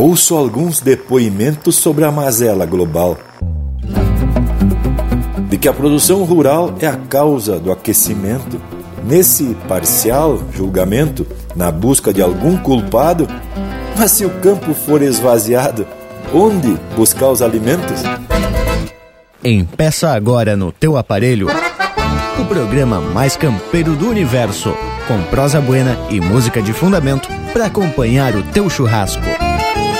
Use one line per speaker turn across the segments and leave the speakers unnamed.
ouço alguns depoimentos sobre a mazela global. De que a produção rural é a causa do aquecimento. Nesse parcial julgamento, na busca de algum culpado, mas se o campo for esvaziado, onde buscar os alimentos?
Empeça agora no teu aparelho o programa mais campeiro do universo, com prosa buena e música de fundamento para acompanhar o teu churrasco.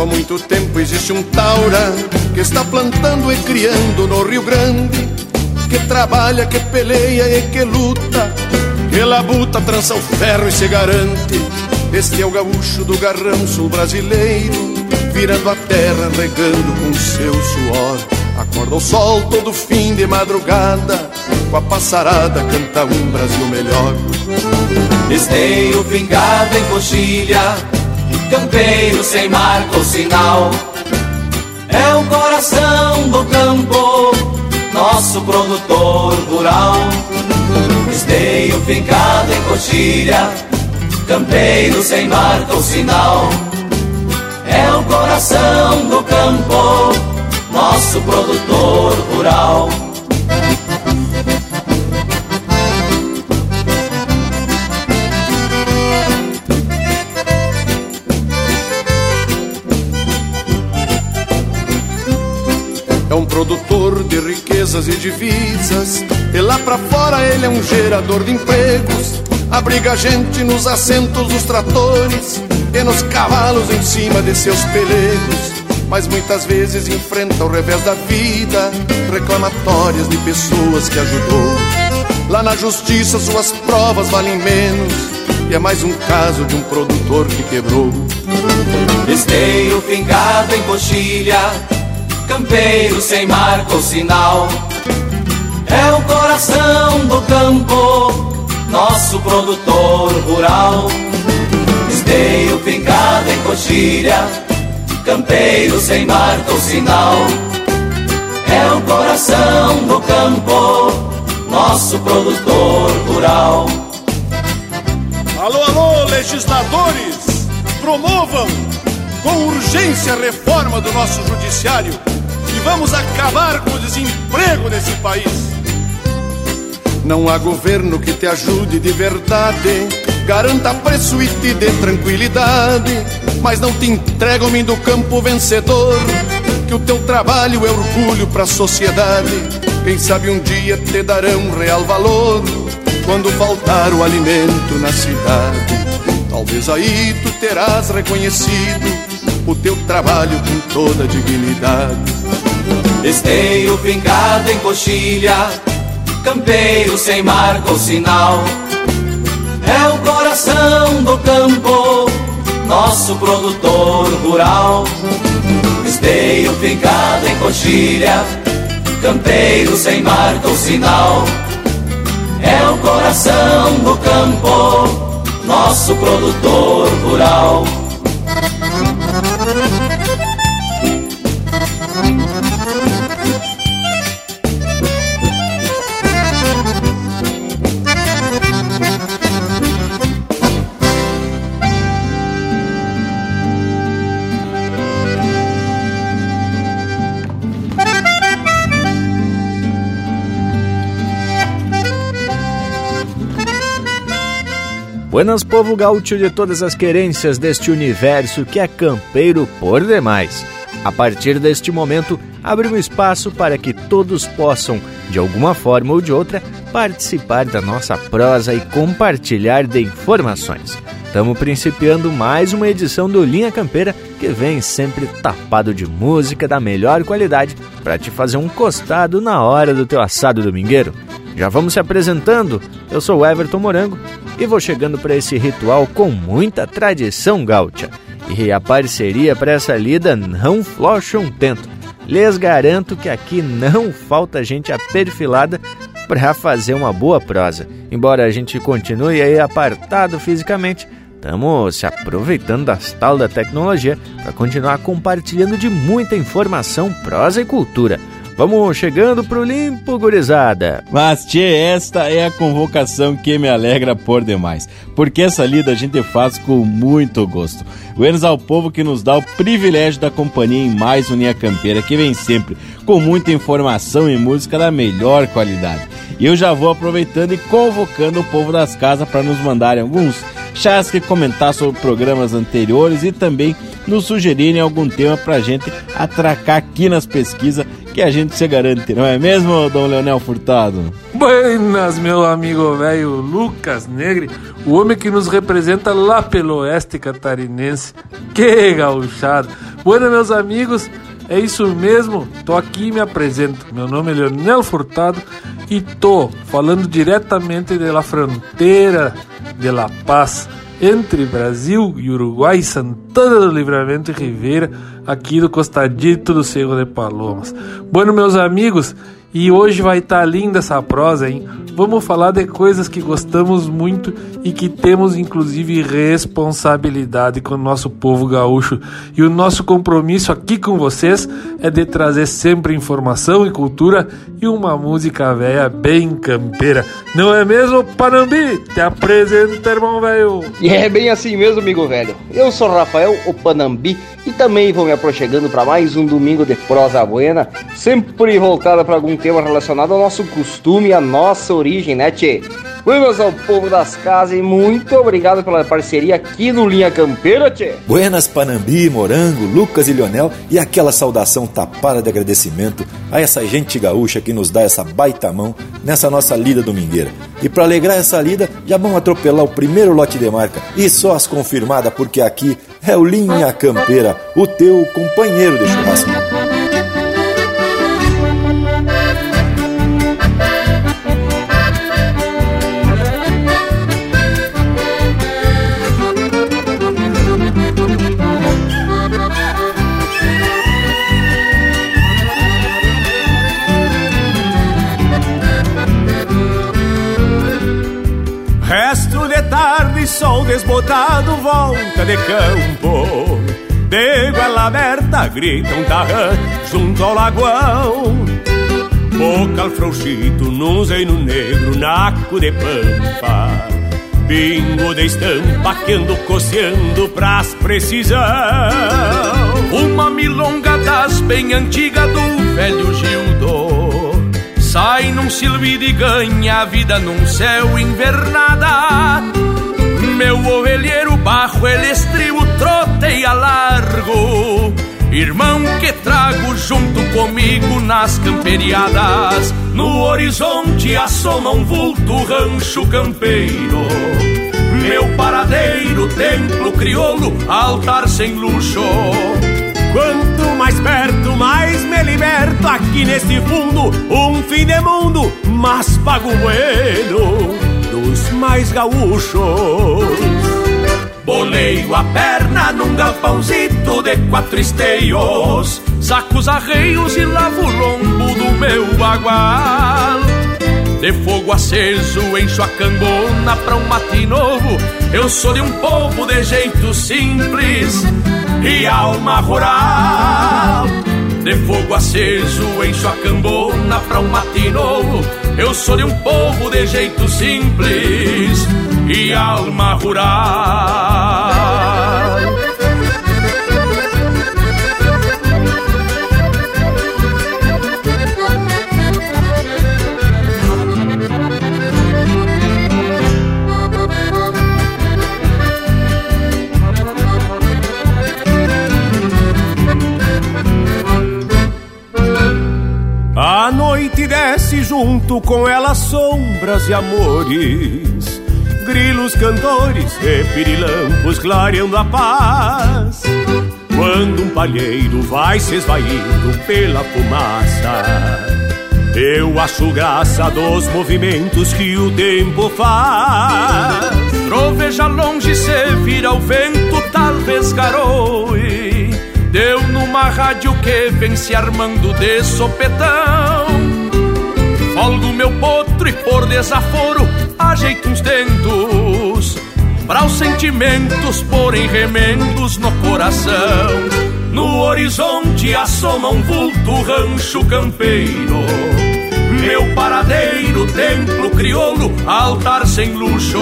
Há muito tempo existe um taura que está plantando e criando no Rio Grande, que trabalha, que peleia e que luta, que labuta, trança o ferro e se garante. Este é o gaúcho do garrão sul brasileiro, virando a terra, regando com seu suor. Acorda o sol todo fim de madrugada, com a passarada canta um Brasil melhor.
Esteio pingado em coxilha campeiro sem marca ou sinal. É o coração do campo, nosso produtor rural. Esteio fincado em coxilha, campeiro sem marca ou sinal. É o coração do campo, nosso produtor rural.
Um produtor de riquezas e divisas. E lá pra fora ele é um gerador de empregos. Abriga gente nos assentos dos tratores e nos cavalos em cima de seus pelegos. Mas muitas vezes enfrenta o revés da vida, reclamatórias de pessoas que ajudou. Lá na justiça suas provas valem menos, e é mais um caso de um produtor que quebrou.
Esteio fincado em coxilha, campeiro sem marca ou sinal. É o coração do campo, nosso produtor rural. Esteio fincado em coxilha, campeiro sem marca ou sinal. É o coração do campo, nosso produtor rural.
Alô, alô, legisladores! Promovam com urgência a reforma do nosso judiciário vamos acabar com o desemprego nesse país. Não há governo que te ajude de verdade, garanta preço e te dê tranquilidade, mas não te entrega homem do campo vencedor, que o teu trabalho é orgulho para a sociedade. Quem sabe um dia te darão real valor quando faltar o alimento na cidade. Talvez aí tu terás reconhecido o teu trabalho com toda dignidade.
Esteio fincado em coxilha, campeiro sem marca ou sinal. É o coração do campo, nosso produtor rural. Esteio fincado em coxilha, campeiro sem marca ou sinal. É o coração do campo, nosso produtor rural.
Buenas povo gaúcho de todas as querências deste universo que é campeiro por demais. A partir deste momento, abre um espaço para que todos possam, de alguma forma ou de outra, participar da nossa prosa e compartilhar de informações. Estamos principiando mais uma edição do Linha Campeira que vem sempre tapado de música da melhor qualidade para te fazer um costado na hora do teu assado domingueiro. Já vamos se apresentando. Eu sou Everton Morango e vou chegando para esse ritual com muita tradição gaúcha. E a parceria para essa lida não flocha um tento. Lhes garanto que aqui não falta gente aperfilada para fazer uma boa prosa. Embora a gente continue aí apartado fisicamente, estamos se aproveitando das tal da tecnologia para continuar compartilhando de muita informação, prosa e cultura. Vamos chegando pro limpo, gurizada.
Mas, tchê, esta é a convocação que me alegra por demais. Porque essa lida a gente faz com muito gosto. Buenos ao povo que nos dá o privilégio da companhia em mais Linha Campeira, que vem sempre com muita informação e música da melhor qualidade. E eu já vou aproveitando e convocando o povo das casas para nos mandarem alguns chás que comentar sobre programas anteriores e também nos sugerirem algum tema pra gente atracar aqui nas pesquisas que a gente se garante, não é mesmo, Dom Leonel Furtado?
Buenas, meu amigo velho Lucas Negre, o homem que nos representa lá pelo oeste catarinense. Que gauchado! Buenas, meus amigos, é isso mesmo, tô aqui e me apresento. Meu nome é Leonel Furtado e tô falando diretamente da fronteira de La Paz entre Brasil e Uruguai, Santana do Livramento e Ribeira, aqui do costadito do Cerro de Palomas. Bueno, meus amigos, e hoje vai estar tá linda essa prosa, hein? Vamos falar de coisas que gostamos muito e que temos inclusive responsabilidade com o nosso povo gaúcho. E o nosso compromisso aqui com vocês é de trazer sempre informação e cultura e uma música velha bem campeira. Não é mesmo, Panambi? Te apresenta, irmão velho.
E é bem assim mesmo, amigo velho. Eu sou Rafael, o Panambi, e também vou me aproximando para mais um domingo de prosa buena, sempre voltada para algum tema relacionado ao nosso costume e à nossa origem, né, tchê? Buenas ao povo das casas e muito obrigado pela parceria aqui no Linha Campeira, tchê.
Buenas Panambi, Morango, Lucas e Lionel e aquela saudação tapada de agradecimento a essa gente gaúcha que nos dá essa baita mão nessa nossa lida domingueira. E para alegrar essa lida, já vamos atropelar o primeiro lote de marca e só as confirmadas porque aqui é o Linha Campeira, o teu companheiro de churrasco.
Desbotado volta de campo De goela aberta grita um tarrã junto ao lagoão. Bocal frouxito num zeino negro, naco de pampa. Bingo de estampa que ando coceando pras precisão. Uma milonga das bem antiga do velho Gildo Sai num silbido e ganha a vida num céu invernada meu ovelheiro barro, ele estribo, troteia largo. Irmão que trago junto comigo nas camperiadas. No horizonte assoma um vulto rancho campeiro. Meu paradeiro, templo crioulo, altar sem luxo. Quanto mais perto, mais me liberto aqui nesse fundo. Um fim de mundo, mas pago bueno dos mais gaúchos. Boleio a perna num galpãozito de quatro esteios, sacos arreios e lavo o lombo do meu bagual. De fogo aceso encho a cambona pra um mate novo, eu sou de um povo de jeito simples e alma rural. De fogo aceso encho a cambona pra um mate novo Eu sou de um povo de jeito simples e alma rural junto com ela sombras e amores, grilos cantores e pirilampos clareando a paz. Quando um palheiro vai se esvaindo pela fumaça, eu acho graça dos movimentos que o tempo faz. Troveja longe se vira o vento, talvez garoe. Deu numa rádio que vem se armando de sopetão. Folgo meu potro e por desaforo ajeito uns dentos. Para os sentimentos porem remendos no coração. No horizonte assoma um vulto rancho campeiro. Meu paradeiro, templo crioulo, altar sem luxo.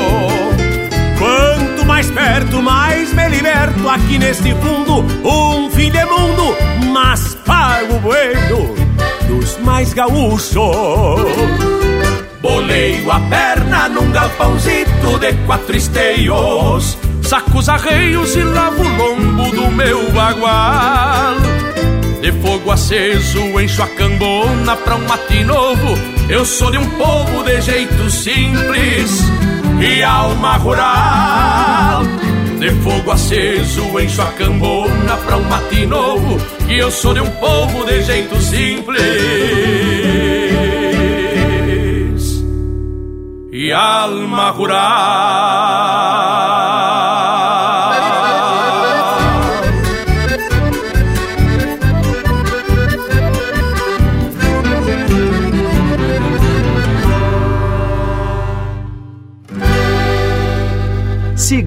Quanto mais perto, mais me liberto aqui neste fundo. Um fim de mundo, mas pago bueno dos mais gaúchos.
Boleio a perna num galpãozito de quatro esteios. Saco os arreios e lavo o lombo do meu bagual. De fogo aceso encho a cambona pra um mate novo. Eu sou de um povo de jeito simples e alma rural. De fogo aceso encho a cambona pra um mate novo. Que eu sou de um povo de jeito simples e alma rural.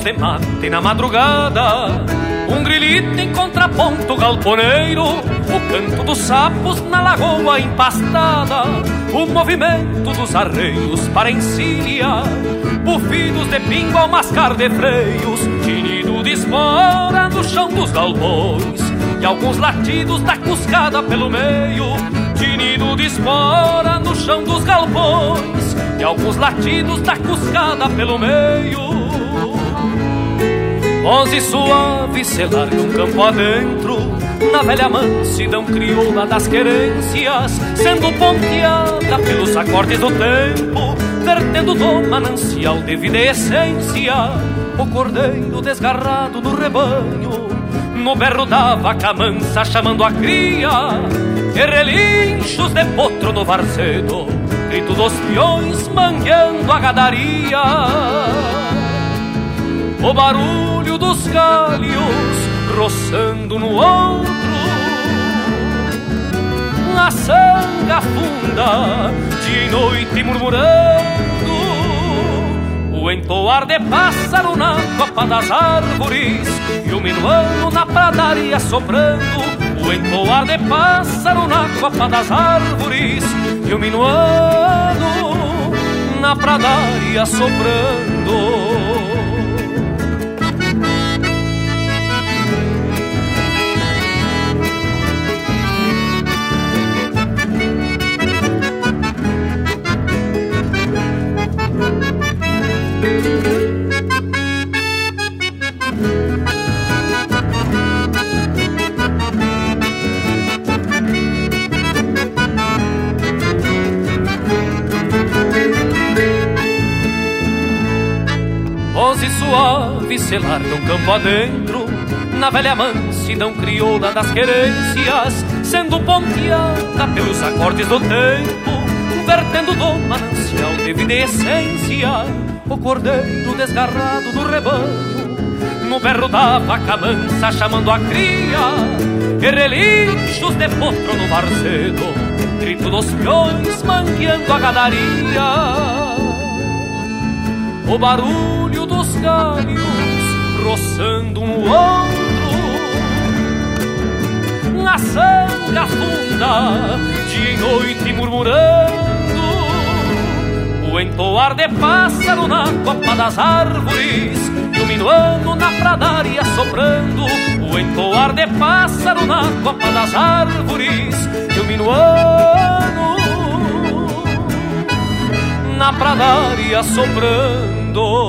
Roncos de mate na madrugada Um grilito em contraponto galponeiro O canto dos sapos na lagoa empastada O movimento dos arreios para encilha Bufidos de pingo ao mascar de freios Tinido de espora no chão dos galpões E alguns latidos da cuscada pelo meio Tinido de espora no chão dos galpões E alguns latidos da cuscada pelo meio Onze suave se larga um campo adentro. Na velha mansidão crioula das querências Sendo ponteada pelos acordes do tempo Vertendo do manancial de vida e essência O cordeiro desgarrado no rebanho no berro da vaca mansa chamando a cria E relinchos de potro no varzedo Grito dos peões mangueando a gadaria. O barulho galhos roçando no ombro. Na sanga funda de noite murmurando o entoar de pássaro na copa das árvores E o minuano na pradaria soprando O entoar de pássaro na copa das árvores E o minuano na pradaria soprando se um campo adentro Na velha mansidão crioula das querências Sendo ponteada pelos acordes do tempo Vertendo do manancial de vida e essência O cordeiro desgarrado do rebanho No berro da vaca mansa chamando a cria E relinchos de potro no varzedo Grito dos peões mangueando a gadaria. O barulho dos galhos roçando no ombro, na sanga funda, dia e noite murmurando, o entoar de pássaro na copa das árvores, o minuano na pradaria soprando, o entoar de pássaro na copa das árvores, o minuano na pradaria soprando.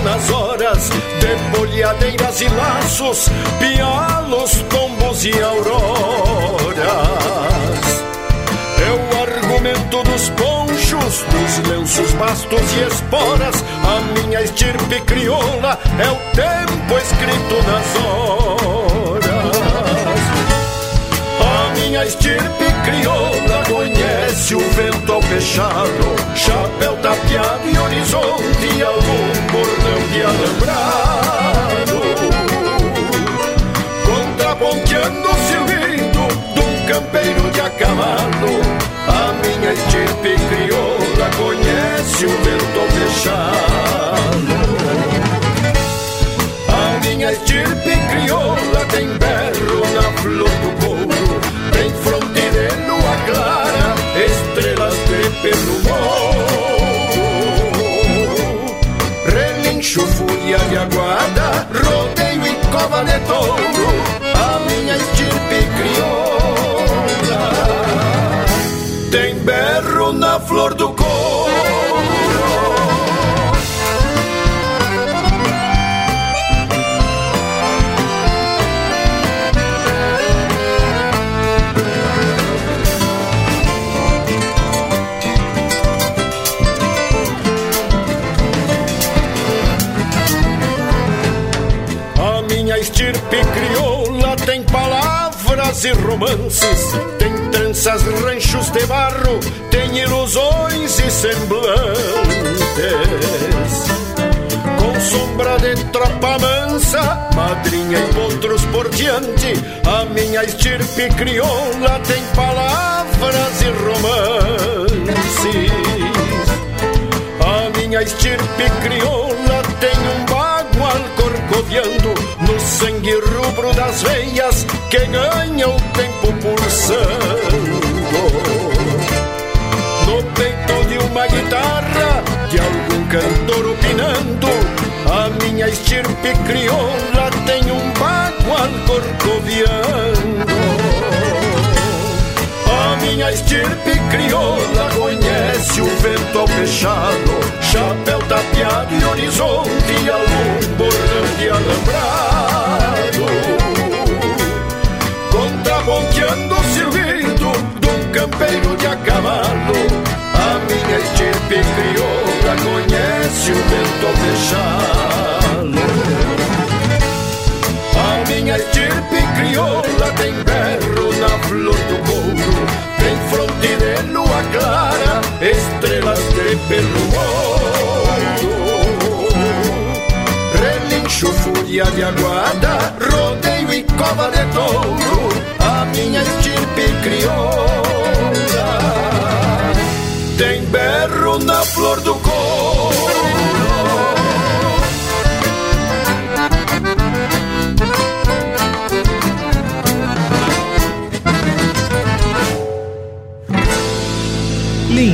nas horas de bolhadeiras e laços, pialos, tombos e auroras. É o argumento dos ponchos, dos lenços, bastos e esporas. A minha estirpe crioula é o tempo escrito nas horas. Minha estirpe crioula conhece o vento ao fechado, chapéu tapeado e horizonte algum bordão de alambrado. Contraponteando o silbido de um campeiro de a cavalo, a minha estirpe crioula conhece o vento ao fechado. A minha estirpe crioula tem berro fúria de aguarda, rodeio e cova de touro, a minha estirpe crioula. Tem berro na flor do e romances, tem tranças, ranchos de barro, tem ilusões e semblantes. Com sombra de tropa mansa, madrinha e potros por diante, a minha estirpe crioula tem palavras e romances. A minha estirpe crioula tem um bagual corcoviando no sangue rubro das veias que ganha o tempo pulsando. No peito de uma guitarra, de algum cantor opinando, a minha estirpe crioula tem um bagual corcoviando. Minha estirpe crioula conhece o vento ao fechado, chapéu tapeado e horizonte, algum de alambrado ponteando o silbido de um campeiro de a cavalo. A minha estirpe crioula conhece o vento ao fechá-lo. A minha estirpe crioula tem berro na flor do estrelas de pelo ouro. Relincho, fúria de aguada, rodeio e cova de touro minha estirpe crioula tem berro na flor do couro.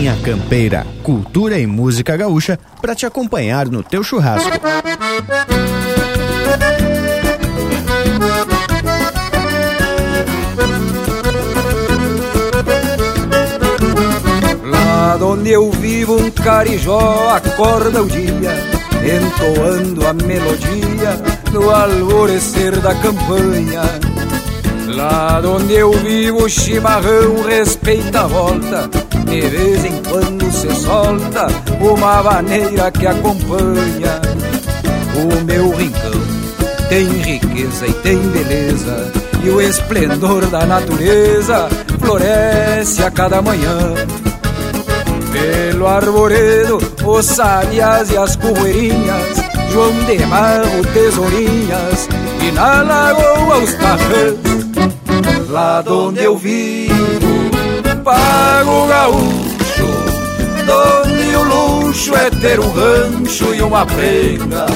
Linha Campeira, cultura e música gaúcha para te acompanhar no teu churrasco.
onde eu vivo um carijó acorda o dia, entoando a melodia no alvorecer da campanha. Lá onde eu vivo o chimarrão respeita a volta. De vez em quando se solta uma maneira que acompanha. O meu rincão tem riqueza e tem beleza E o esplendor da natureza floresce a cada manhã. Pelo arvoredo, os sabias e as correirinhas João de Marro, tesourinhas E na lagoa os cafés lá onde eu vivo, pago gaúcho, donde o luxo é ter um rancho e uma prenga,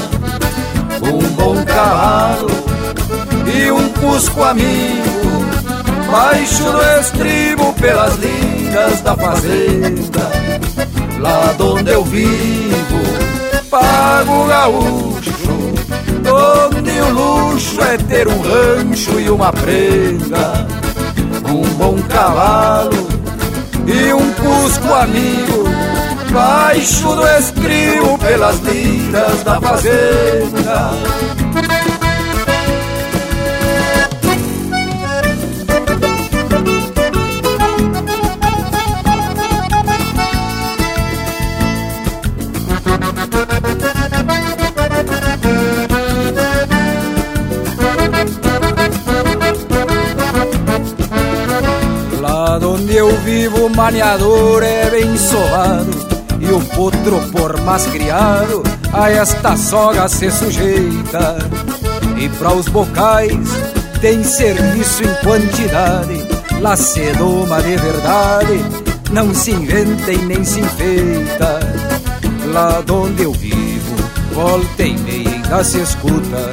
um bom cavalo e um cusco amigo, baixo do estribo pelas linhas da fazenda, lá onde eu vivo, pago gaúcho, onde o luxo é ter um rancho e uma prenda, um bom cavalo e um cusco amigo, baixo do estribo pelas lindas da fazenda. Eu vivo, o maniador é bem sovado E o potro, por mais criado, a esta soga se sujeita. E para os bocais tem serviço em quantidade Lá se doma de verdade, não se inventa e nem se enfeita. Lá onde eu vivo, volta e meia ainda se escuta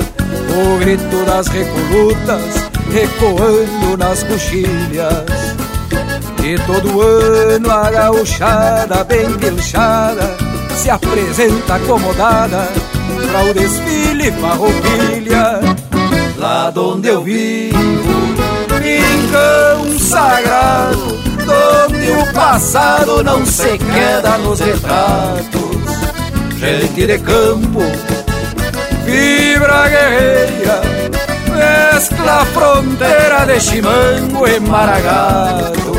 O grito das recolutas ecoando nas coxilhas e todo ano a gauchada bem pilchada Se apresenta acomodada Pra o desfile farroupilha. Lá onde eu vivo Rincão sagrado Onde o passado não se queda nos retratos. Gente de campo Fibra guerreira Mescla fronteira de chimango e maragato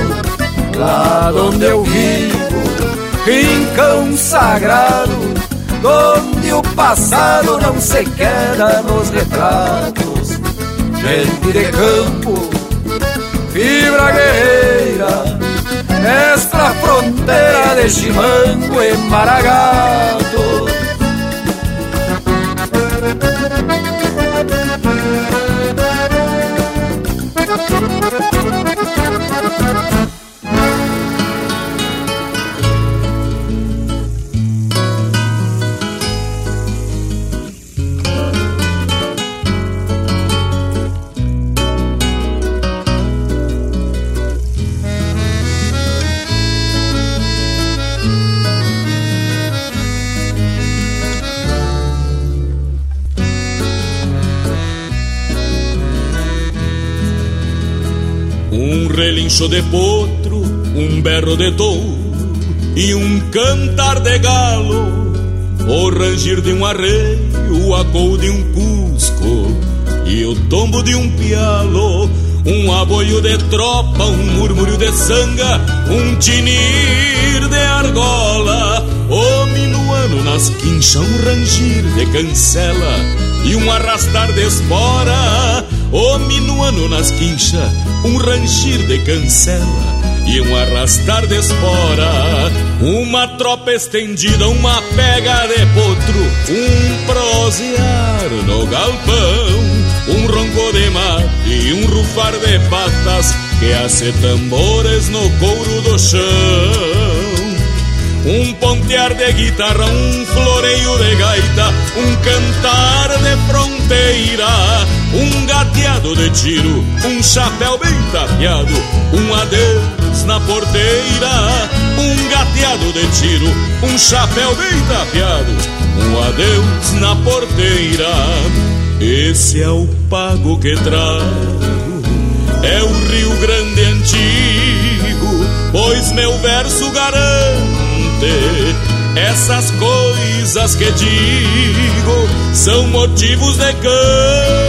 lá onde eu vivo, rincão sagrado, onde o passado não se queda nos retratos. Gente de campo, fibra guerreira, esta fronteira de chimango e maragato.
Relincho de potro, um berro de touro e um cantar de galo, o rangir de um arreio, o acou de um cusco e o tombo de um pialo, um aboio de tropa, um murmúrio de sanga, um tinir de argola, o minuano nas quinchas, um rangir de cancela e um arrastar de espora, o minuano nas quinchas um rangir de cancela e um arrastar de espora, uma tropa estendida, uma pega de potro, um prosear no galpão, um ronco de mate e um rufar de patas que hace tambores no couro do chão. Um pontear de guitarra, um floreio de gaita, um cantar de fronteira, um gateado de tiro, um chapéu bem tapeado, um adeus na porteira, um gateado de tiro, um chapéu bem tapeado, um adeus na porteira. Esse é o pago que trago, é o Rio Grande antigo, pois meu verso garante essas coisas que digo são motivos de campo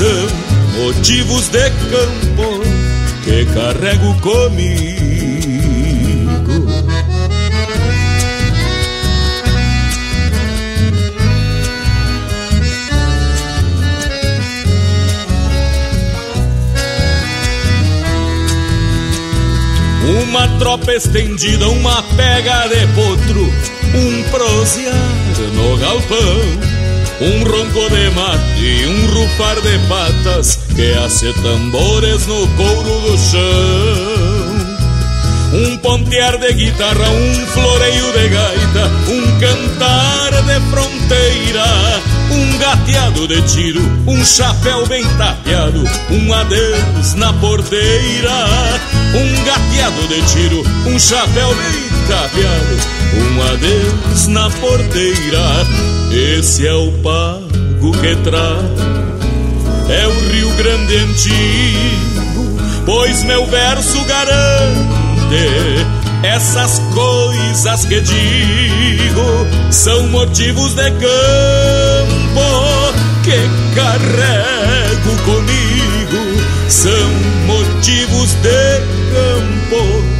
Motivos de campo que carrego comigo. Uma tropa estendida, uma pega de potro, um prosear no galpão. Um ronco de mate e um rufar de patas que hace tambores no couro do chão. Um pontear de guitarra, um floreio de gaita, um cantar de fronteira, um gateado de tiro, um chapéu bem tapeado, um adeus na porteira, um gateado de tiro, um chapéu bem um adeus na porteira. Esse é o pago que traz, é o Rio Grande antigo, pois meu verso garante essas coisas que digo são motivos de campo que carrego comigo. São motivos de campo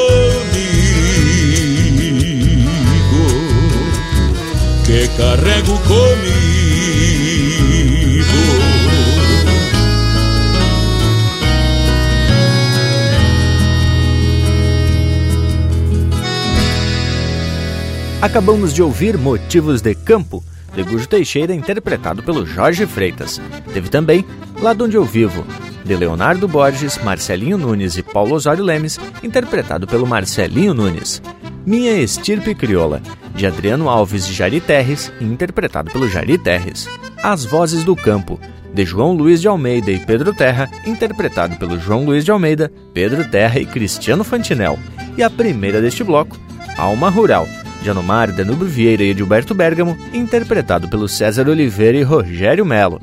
Carrego comigo.
Acabamos de ouvir Motivos de Campo, de Gujo Teixeira, interpretado pelo Jorge Freitas. Teve também Lá Onde Eu Vivo, de Leonardo Borges, Marcelinho Nunes e Paulo Osório Lemes, interpretado pelo Marcelinho Nunes. Minha Estirpe Crioula, de Adriano Alves e Jari Terres, interpretado pelo Jari Terres. As Vozes do Campo, de João Luiz de Almeida e Pedro Terra, interpretado pelo João Luiz de Almeida, Pedro Terra e Cristiano Fantinel. E a primeira deste bloco, Alma Rural, de Anomar, Danúbio Vieira e Edilberto Bergamo, interpretado pelo César Oliveira e Rogério Melo.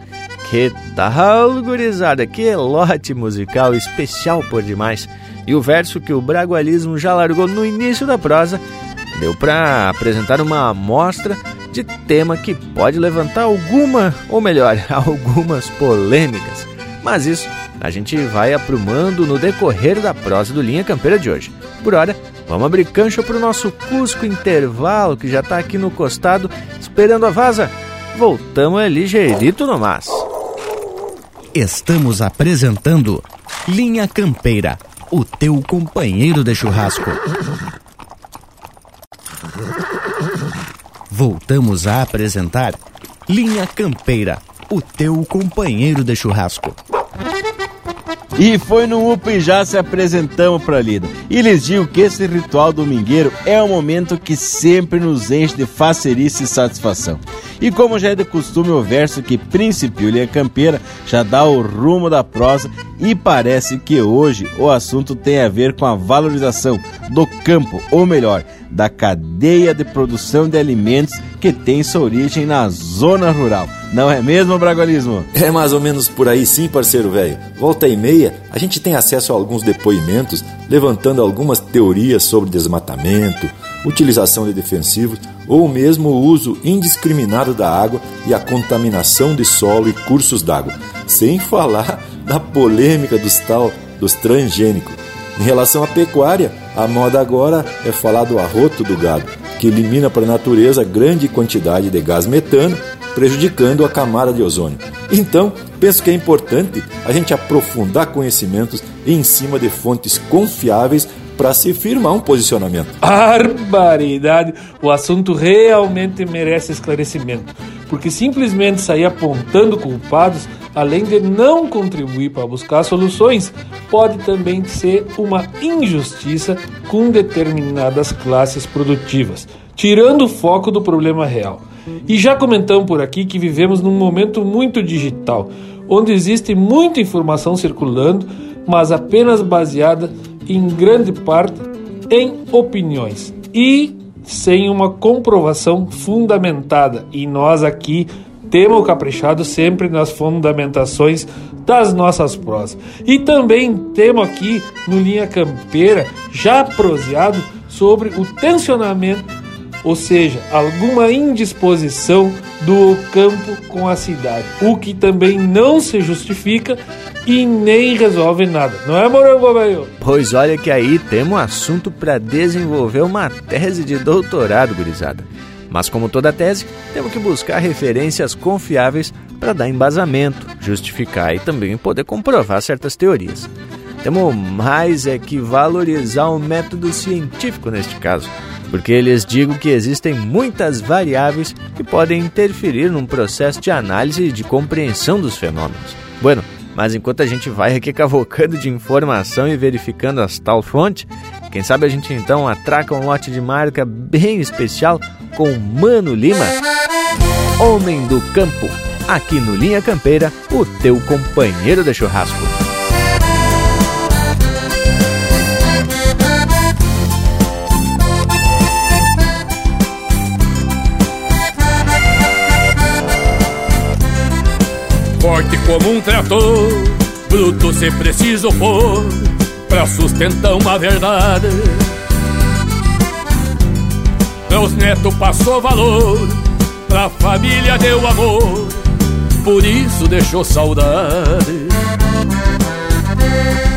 Que tal, gurizada? Que lote musical especial por demais! E o verso que o bragualismo já largou no início da prosa deu para apresentar uma amostra de tema que pode levantar alguma, ou melhor, algumas polêmicas. Mas isso a gente vai aprumando no decorrer da prosa do Linha Campeira de hoje. Por hora, vamos abrir cancha para o nosso Cusco Intervalo, que já está aqui no costado, esperando a vaza. Voltamos ali ligeirito no mas.
Estamos apresentando Linha Campeira, o teu companheiro de churrasco. Voltamos a apresentar Linha Campeira, o teu companheiro de churrasco.
E foi no UP e já se apresentamos para a lida. E lhes digo que esse ritual domingueiro é um momento que sempre nos enche de facerice e satisfação. E como já é de costume, o verso que principiou Linha Campeira já dá o rumo da prosa e parece que hoje o assunto tem a ver com a valorização do campo, ou melhor, da cadeia de produção de alimentos que tem sua origem na zona rural. Não é mesmo, Bragualismo?
É mais ou menos por aí sim, parceiro velho. Volta e meia, a gente tem acesso a alguns depoimentos levantando algumas teorias sobre desmatamento, utilização de defensivos ou mesmo o uso indiscriminado da água e a contaminação de solo e cursos d'água, sem falar da polêmica dos tal dos transgênicos. Em relação à pecuária, a moda agora é falar do arroto do gado, que elimina para a natureza grande quantidade de gás metano prejudicando a camada de ozônio. Então, penso que é importante a gente aprofundar conhecimentos em cima de fontes confiáveis para se firmar um posicionamento.
Barbaridade! O assunto realmente merece esclarecimento, porque simplesmente sair apontando culpados, além de não contribuir para buscar soluções, pode também ser uma injustiça com determinadas classes produtivas, tirando o foco do problema real. E já comentamos por aqui que vivemos num momento muito digital, onde existe muita informação circulando, mas apenas baseada em grande parte em opiniões e sem uma comprovação fundamentada. E nós aqui temos caprichado sempre nas fundamentações das nossas prosas. E também temos aqui no Linha Campeira já proseado sobre o tensionamento ou seja, alguma indisposição do campo com a cidade, o que também não se justifica e nem resolve nada. Não é, Morango Velho?
Pois olha que aí temos um assunto para desenvolver uma tese de doutorado, gurizada. Mas como toda tese, temos que buscar referências confiáveis para dar embasamento, justificar e também poder comprovar certas teorias. Temos mais é que valorizar o método científico neste caso, porque lhes digo que existem muitas variáveis que podem interferir num processo de análise e de compreensão dos fenômenos. Bueno, mas enquanto a gente vai aqui cavocando de informação e verificando as tal fonte, quem sabe a gente então atraca um lote de marca bem especial com Mano Lima, Homem do Campo, aqui no Linha Campeira, o teu companheiro de churrasco.
Forte como um trator, bruto se preciso pôr pra sustentar uma verdade. Meus netos passou valor, pra família deu amor, por isso deixou saudade.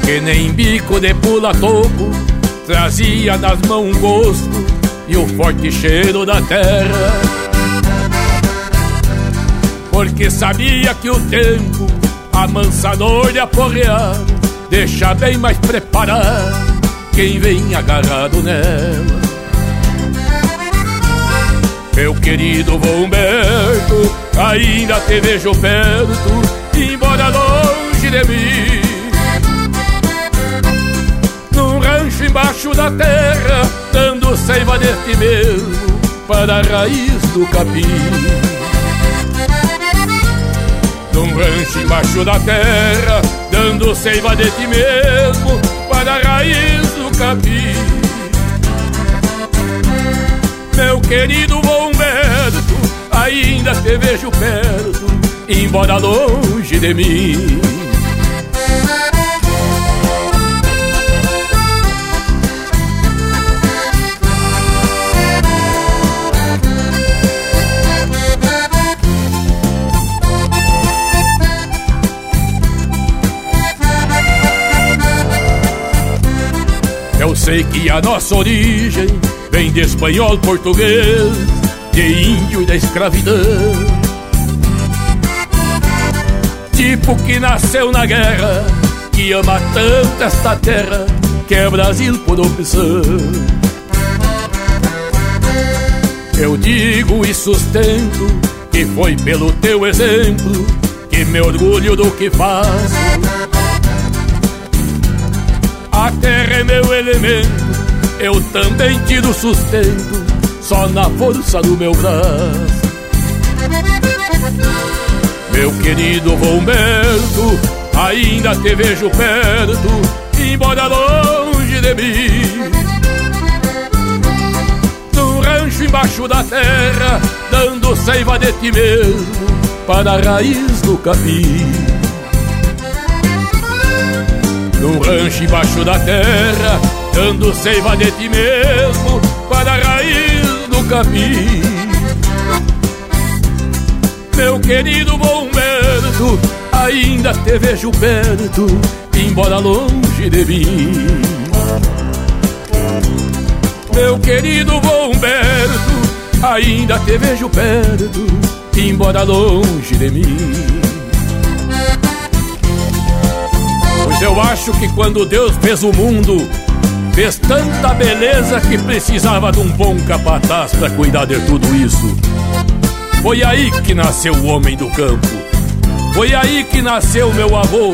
Que nem bico de pula-topo, trazia nas mãos um gosto e o forte cheiro da terra porque sabia que o tempo, amansador e aporreado, deixa bem mais preparado quem vem agarrado nela. Meu querido Humberto, ainda te vejo perto, embora longe de mim. Num rancho embaixo da terra, dando seiva deste mesmo para a raiz do capim num rancho embaixo da terra, dando seiva de ti mesmo para a raiz do capim. Meu querido Bomberto, ainda te vejo perto, embora longe de mim. Sei que a nossa origem vem de espanhol, português, de índio e da escravidão. Tipo que nasceu na guerra, que ama tanto esta terra, que é Brasil por opção. Eu digo e sustento que foi pelo teu exemplo que me orgulho do que faço a terra é meu elemento, eu também tiro sustento, só na força do meu braço. Meu querido Humberto, ainda te vejo perto, embora longe de mim. Num rancho embaixo da terra, dando seiva de ti mesmo, para a raiz do capim num rancho embaixo da terra, dando seiva de ti mesmo para a raiz do capim. Meu querido Bomberto, ainda te vejo perto, embora longe de mim. Meu querido Bomberto, ainda te vejo perto, embora longe de mim. Eu acho que quando Deus fez o mundo, fez tanta beleza que precisava de um bom capataz para cuidar de tudo isso. Foi aí que nasceu o homem do campo. Foi aí que nasceu meu avô,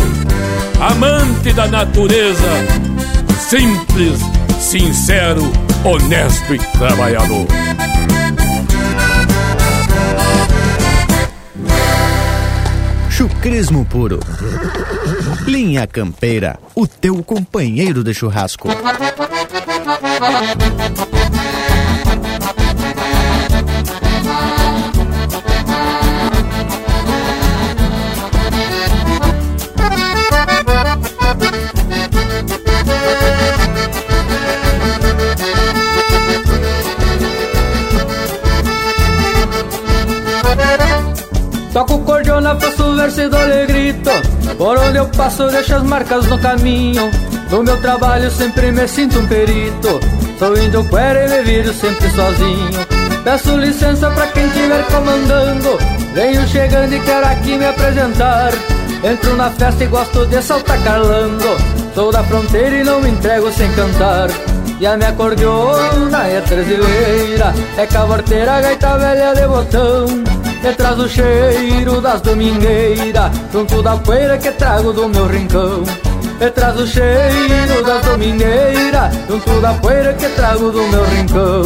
amante da natureza, simples, sincero, honesto e trabalhador.
Chucrismo puro. Linha Campeira, o teu companheiro de churrasco.
Grito Por onde eu passo deixo as marcas no caminho. No meu trabalho sempre me sinto um perito Sou índio quero e me viro sempre sozinho. Peço licença pra quem estiver comandando Venho chegando e quero aqui me apresentar. Entro na festa e gosto de saltar calando Sou da fronteira e não me entrego sem cantar. E a minha cordiona é brasileira É cavorteira, gaita velha de botão e traz o cheiro das domingueiras Junto da poeira que trago do meu rincão. E traz o cheiro das domingueiras Junto da poeira que trago do meu rincão.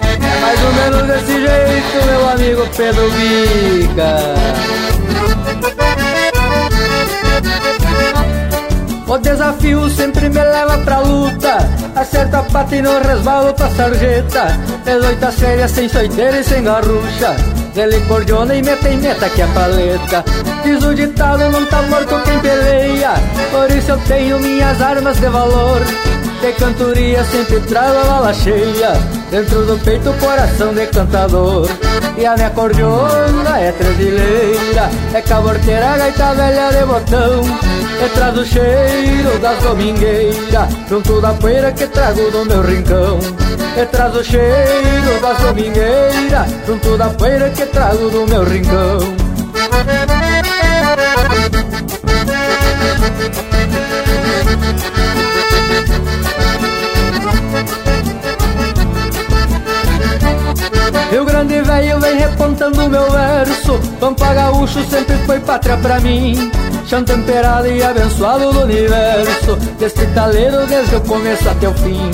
É mais ou menos desse jeito, meu amigo Pedro Bica o desafio sempre me leva pra luta. Acerta a pata e não resbalo pra sarjeta. Dezoita séria, sem soiteira e sem garrucha. Dele cordiona e meta meta que é paleta. Diz o ditado, não tá morto quem peleia. Por isso eu tenho minhas armas de valor. De cantoria sempre trago a bala cheia. Dentro do peito coração de cantador. E a minha cordiona é tredileira É caborteira, gaita velha de botão E traz o cheiro das domingueiras Junto da poeira que trago do meu rincão. E traz o cheiro das domingueiras Junto da poeira que trago do meu rincão. Rio Grande velho vem repontando meu verso. Pampa gaúcho sempre foi pátria pra mim Chão temperado e abençoado do universo. Deste taleiro desde o começo até o fim.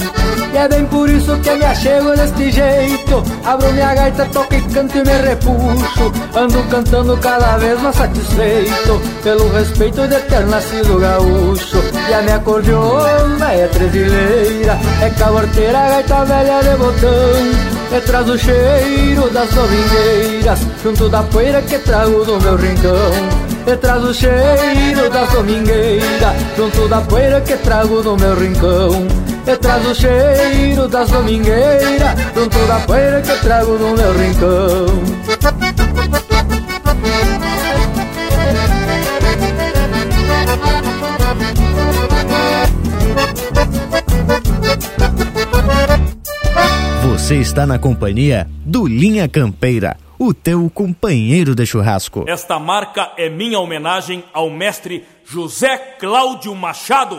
E é bem por isso que me achego deste jeito. Abro minha gaita, toco e canto e me repuxo. Ando cantando cada vez mais satisfeito. Pelo respeito de ter nascido gaúcho. E a minha cordiona é tresileira É caborteira, gaita velha de botão. E traz o cheiro das domingueiras. Junto da poeira que trago do meu rincão E traz o cheiro das domingueiras Junto da poeira que trago do meu rincão. E traz o cheiro das domingueiras Junto da poeira que trago do meu rincão.
Você está na companhia do Linha Campeira, o teu companheiro de churrasco.
Esta marca é minha homenagem ao mestre José Cláudio Machado.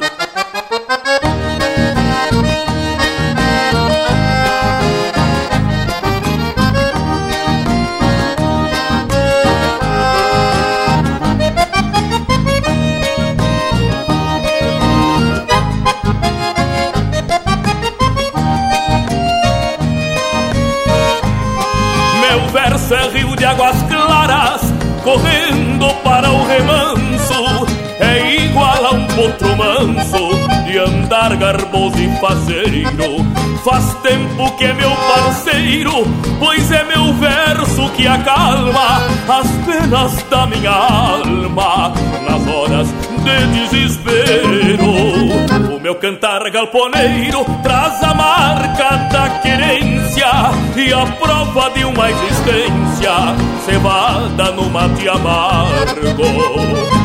Potro manso de andar garboso e faceiro. Faz tempo que é meu parceiro, pois é meu verso que acalma as penas da minha alma nas horas de desespero. O meu cantar galponeiro traz a marca da querência e a prova de uma existência cevada no mate amargo.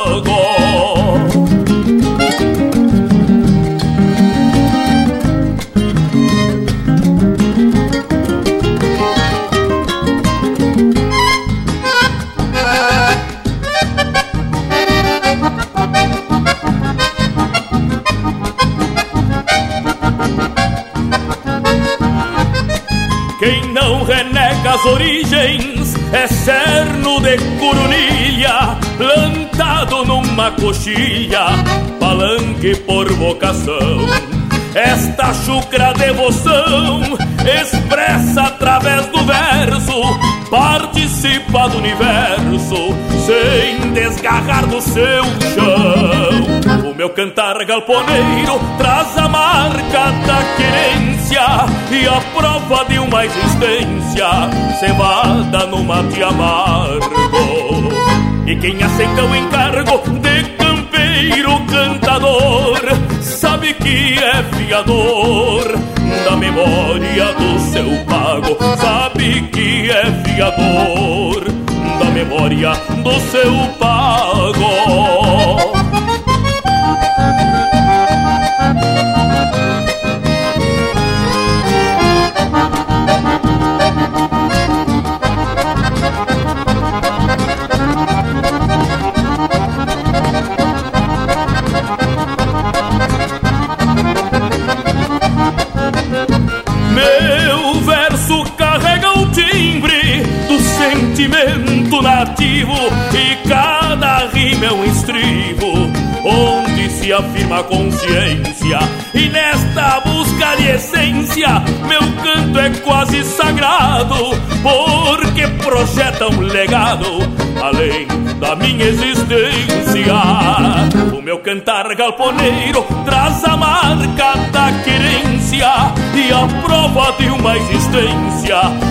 As origens é cerno de coronilha, plantado numa coxilha, palanque por vocação. Esta chucra devoção expressa através do verso, participa do universo, sem desgarrar do seu chão. O meu cantar galponeiro traz a marca da querência e a prova de uma existência cevada no mate amargo. E quem aceita o encargo de campeiro cantador sabe que é fiador da memória do seu pago, sabe que é fiador da memória do seu pago. Sentimento nativo e cada rima é um estribo onde se afirma a consciência. E nesta busca de essência meu canto é quase sagrado porque projeta um legado além da minha existência. O meu cantar galponeiro traz a marca da querência e a prova de uma existência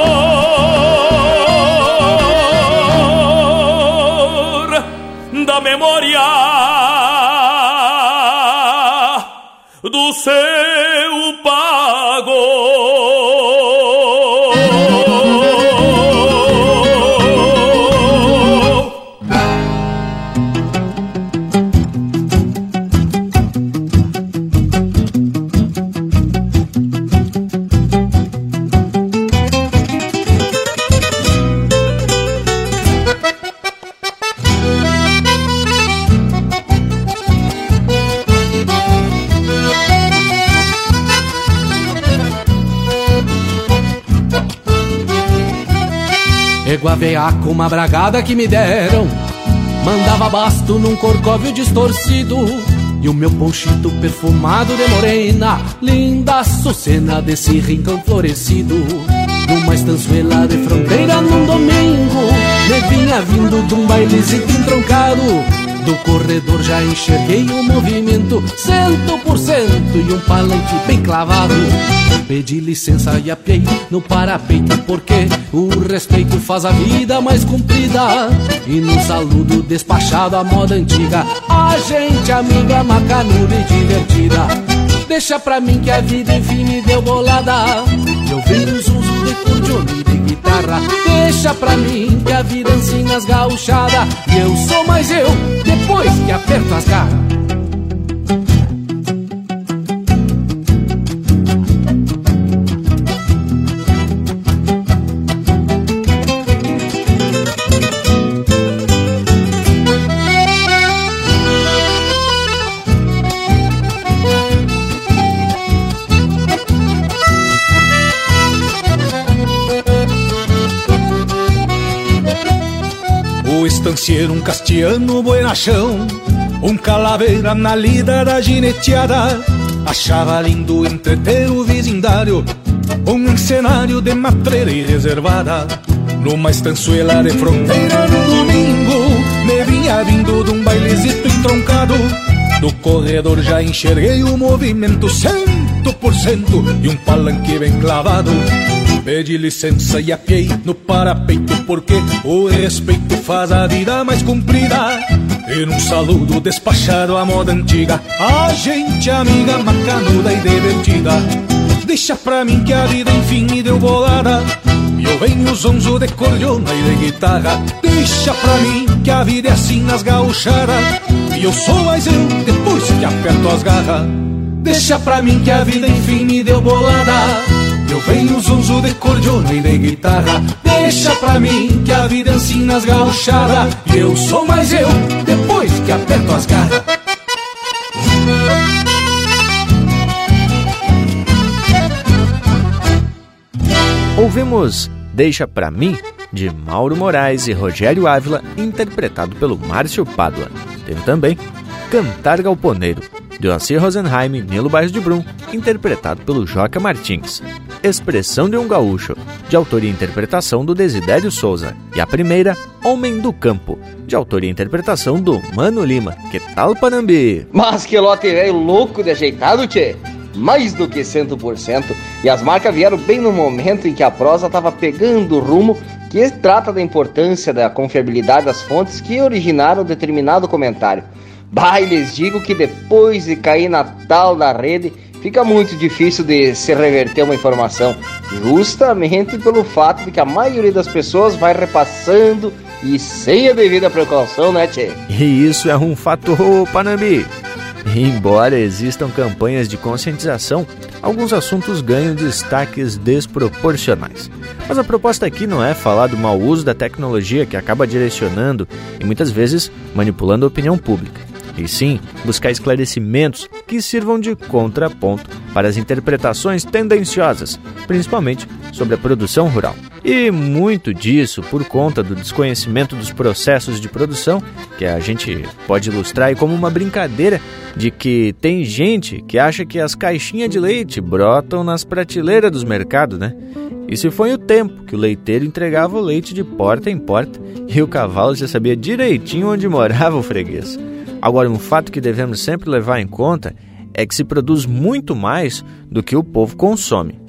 do
com uma bragada que me deram. Mandava basto num corcóvio distorcido. E o meu ponchito perfumado de morena Linda sucena desse rincão florescido. Numa estançuela de fronteira num domingo Me vinha vindo de um bailezito entroncado. Do corredor já enxerguei o movimento Cento por cento e um palanque bem clavado Pedi licença e apiei no parapeito Porque o respeito faz a vida mais comprida. E no saludo despachado à moda antiga A gente amiga, macanuda e divertida. Deixa pra mim que a vida enfim me deu bolada. Eu vi um zunzum de cordione de guitarra. Deixa pra mim que a vida ensina as gauchada E eu sou mais eu depois que aperto as garras
estancieiro, um castiano buenachão Um calaveira na lida da gineteada Achava lindo entreter o vizindário. Um cenário de matreira e reservada Numa estançuela de fronteira no domingo Me vinha vindo de um baile No corredor já enxerguei o movimento cento por cento e um palanque bem clavado. Pedi licença e apiei no parapeito porque o respeito faz a vida mais comprida. E num saludo despachado à moda antiga, a gente amiga, macanuda e divertida. Deixa pra mim que a vida enfim me deu bolada. E eu venho zonzo de cordiona e de guitarra. Deixa pra mim que a vida é assim nas gauchadas. E eu sou mais eu depois que aperto as garras. Deixa pra mim que a vida enfim me deu bolada. Eu venho zonzo de cordiona e de guitarra Deixa pra mim que a vida ensina as gauchadas E eu sou mais eu, depois que aperto as garras
Ouvimos Deixa Pra Mim, de Mauro Moraes e Rogério Ávila, interpretado pelo Márcio Pádua. Teve também Cantar Galponeiro, de Oacir Rosenheim e Nilo Bairros de Brum, interpretado pelo Joca Martins. Expressão de um Gaúcho, de autoria e interpretação do Desidério Souza. E a primeira, Homem do Campo, de autoria e interpretação do Mano Lima. Que tal, Panambi?
Mas que lote velho louco de ajeitado, tchê! Mais do que 100%. E as marcas vieram bem no momento em que a prosa estava pegando o rumo que trata da importância da confiabilidade das fontes que originaram determinado comentário. Bah, lhes digo que depois de cair na tal da rede, fica muito difícil de se reverter uma informação, justamente pelo fato de que a maioria das pessoas vai repassando e sem a devida precaução, né, Tchê?
E isso é um fato, Panambi. Embora existam campanhas de conscientização, alguns assuntos ganham destaques desproporcionais. Mas a proposta aqui não é falar do mau uso da tecnologia que acaba direcionando e muitas vezes manipulando a opinião pública e sim buscar esclarecimentos que sirvam de contraponto para as interpretações tendenciosas, principalmente sobre a produção rural. E muito disso por conta do desconhecimento dos processos de produção, que a gente pode ilustrar como uma brincadeira de que tem gente que acha que as caixinhas de leite brotam nas prateleiras dos mercados, né? Se foi o tempo que o leiteiro entregava o leite de porta em porta e o cavalo já sabia direitinho onde morava o freguês. Agora, um fato que devemos sempre levar em conta é que se produz muito mais do que o povo consome.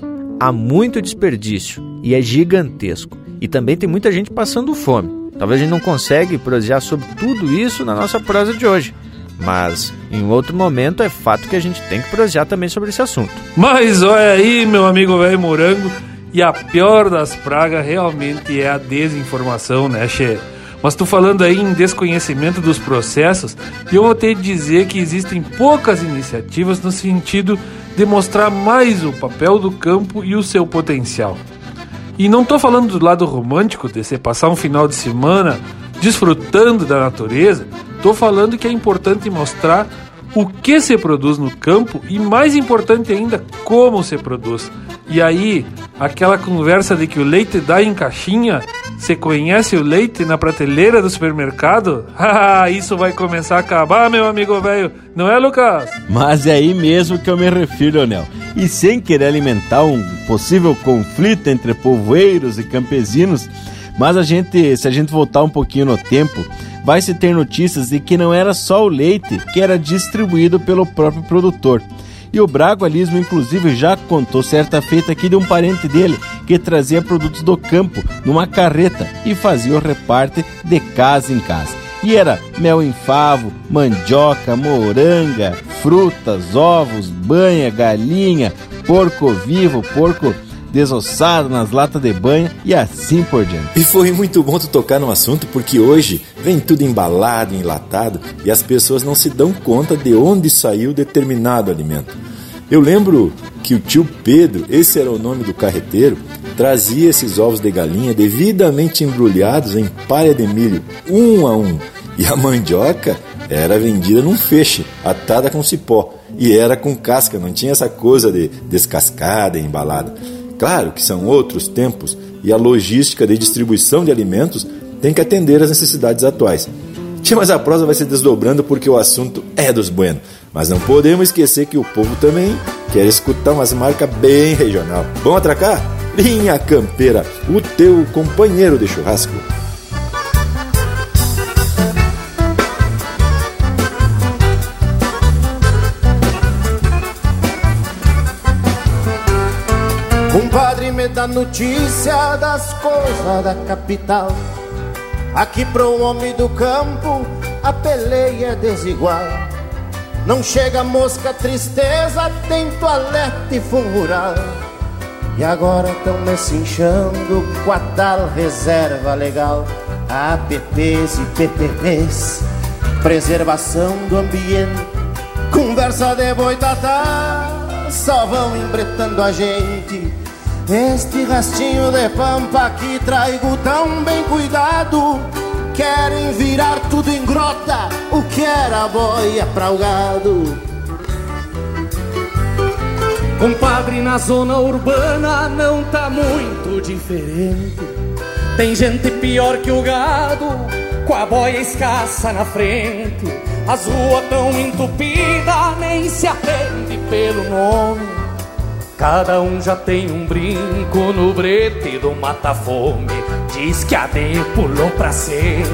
Há muito desperdício e é gigantesco. E também tem muita gente passando fome. Talvez a gente não consiga prosear sobre tudo isso na nossa prosa de hoje. Mas em outro momento é fato que a gente tem que prosear também sobre esse assunto.
Mas olha aí, meu amigo velho morango, e a pior das pragas realmente é a desinformação, né, Che? Mas tô falando aí em desconhecimento dos processos e eu vou ter de dizer que existem poucas iniciativas no sentido de mostrar mais o papel do campo e o seu potencial. E não tô falando do lado romântico de você passar um final de semana desfrutando da natureza, tô falando que é importante mostrar o que se produz no campo e mais importante ainda como se produz. E aí, aquela conversa de que o leite dá em caixinha, você conhece o leite na prateleira do supermercado? Ah, isso vai começar a acabar, meu amigo velho. Não é, Lucas?
Mas é aí mesmo que eu me refiro, Leonel. E sem querer alimentar um possível conflito entre povoeiros e campesinos, mas a gente, se a gente voltar um pouquinho no tempo, vai se ter notícias de que não era só o leite que era distribuído pelo próprio produtor. E o Bragualismo, inclusive, já contou certa feita aqui de um parente dele que trazia produtos do campo numa carreta e fazia o reparte de casa em casa. E era mel em favo, mandioca, moranga, frutas, ovos, banha, galinha, porco vivo, porco desossado nas latas de banha e assim por diante.
E foi muito bom tu tocar no assunto porque hoje vem tudo embalado, enlatado e as pessoas não se dão conta de onde saiu determinado alimento. Eu lembro que o tio Pedro, esse era o nome do carreteiro, trazia esses ovos de galinha devidamente embrulhados em palha de milho, um a um, e a mandioca era vendida num feixe, atada com cipó, e era com casca, não tinha essa coisa de descascada embalada. Claro que são outros tempos e a logística de distribuição de alimentos tem que atender às necessidades atuais. Tia, mas a prosa vai se desdobrando porque o assunto é dos buenos. Mas não podemos esquecer que o povo também quer escutar umas marcas bem regional. Vamos atracar? Linha Campeira, o teu companheiro de churrasco.
Manda notícia das coisas da capital. Aqui pro homem do campo a peleia é desigual. Não chega mosca, tristeza, tem toalete e rural. E agora tão me cinchando com a tal reserva legal. APPs e PPPs, preservação do ambiente. Conversa de boitatá, só vão embretando a gente. Este rastinho de pampa que traigo tão bem cuidado. Querem virar tudo em grota O que era boia pra o gado.
Compadre, na zona urbana não tá muito diferente. Tem gente pior que o gado Com a boia escassa na frente. As ruas tão entupidas Nem se atende pelo nome Cada um já tem um brinco no brete do mata-fome. Diz que a D pulou pra ser,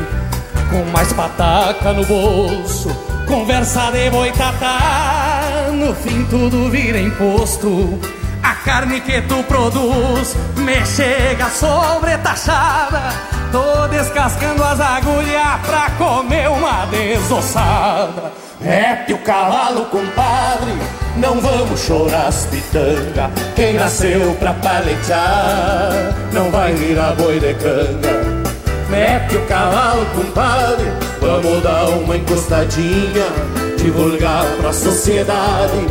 com mais pataca no bolso. Conversa de boitatá, no fim tudo vira imposto. A carne que tu produz me chega sobretaxada. Tô descascando as agulhas pra comer uma desossada. Mete o cavalo, compadre, não vamos chorar as pitanga. Quem nasceu pra paletear não vai virar boi de canga. Mete o cavalo, compadre, vamos dar uma encostadinha. Divulgar pra sociedade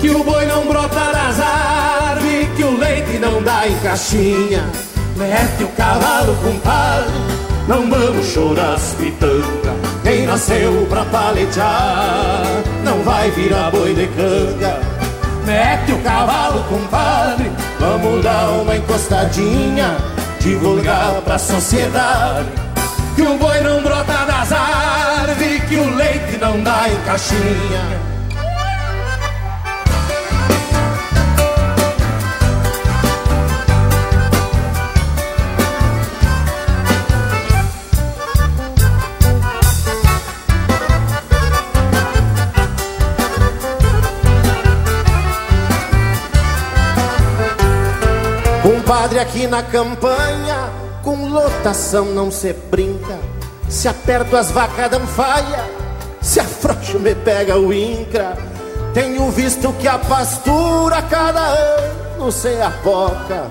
que o boi não brota das árvores, que o leite não dá em caixinha. Mete o cavalo, compadre, não vamos chorar as pitanga. Quem nasceu pra paletear não vai virar boi de canga. Mete o cavalo, compadre, vamos dar uma encostadinha. Divulgar pra sociedade que o boi não brota das árvores, que o leite não dá em caixinha.
Compadre, aqui na campanha, com lotação não se brinca. Se aperto as vacas dão falha, se afrouxo me pega o incra. Tenho visto que a pastura cada ano se apoca.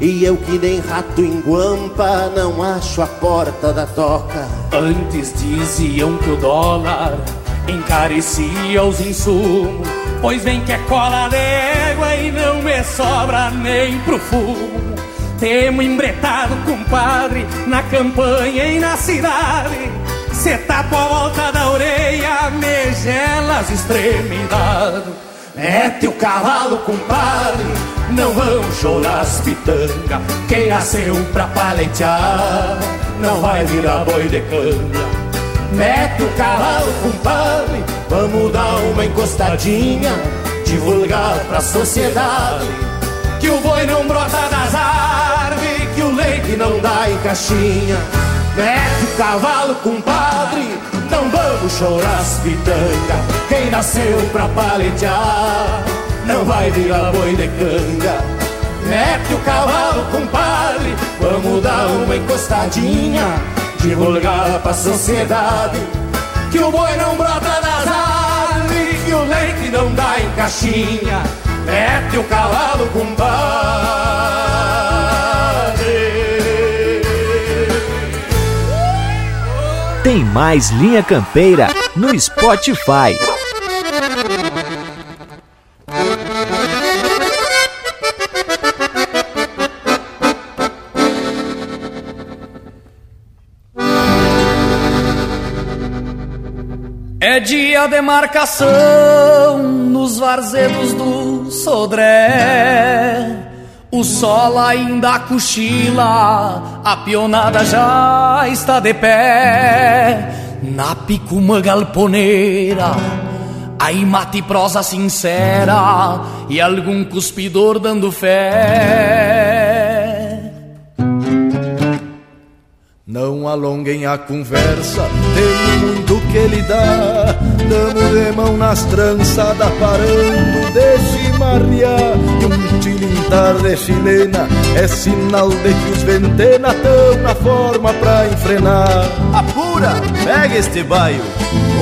E eu que nem rato em guampa não acho a porta da toca.
Antes diziam que o dólar encarecia os insumos. Pois vem que é cola d'égua e não me sobra nem pro fumo. Temo embretado, compadre, na campanha e na cidade. Cê tapa a volta da orelha, me gela as extremidades. Mete o cavalo, compadre, não vamos chorar as pitanga. Quem nasceu pra paletear, não vai virar boi de canga. Mete o cavalo, compadre, vamos dar uma encostadinha, divulgar pra sociedade que o boi não brota das árvores, que o leite não dá em caixinha. Mete o cavalo, compadre, não vamos chorar as pitanga. Quem nasceu pra paletear não vai virar boi de canga. Mete o cavalo, compadre, vamos dar uma encostadinha divulgar pra sociedade que o boi não brota das não dá em caixinha, mete o cavalo com
Tem mais Linha Campeira no Spotify.
É dia de marcação nos varzedos do Sodré. O sol ainda cochila, a pionada já está de pé. Na picuma galponeira, aí mate prosa sincera e algum cuspidor dando fé.
Não alonguem a conversa, tem muito que lhe dá. Damos de mão nas trançadas, parando de chimarrear. E um tilintar de chilena é sinal de que os ventena tão na forma pra enfrenar.
Apura, pega este baio,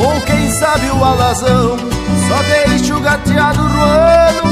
ou quem sabe o alazão. Só deixa o gateado roando,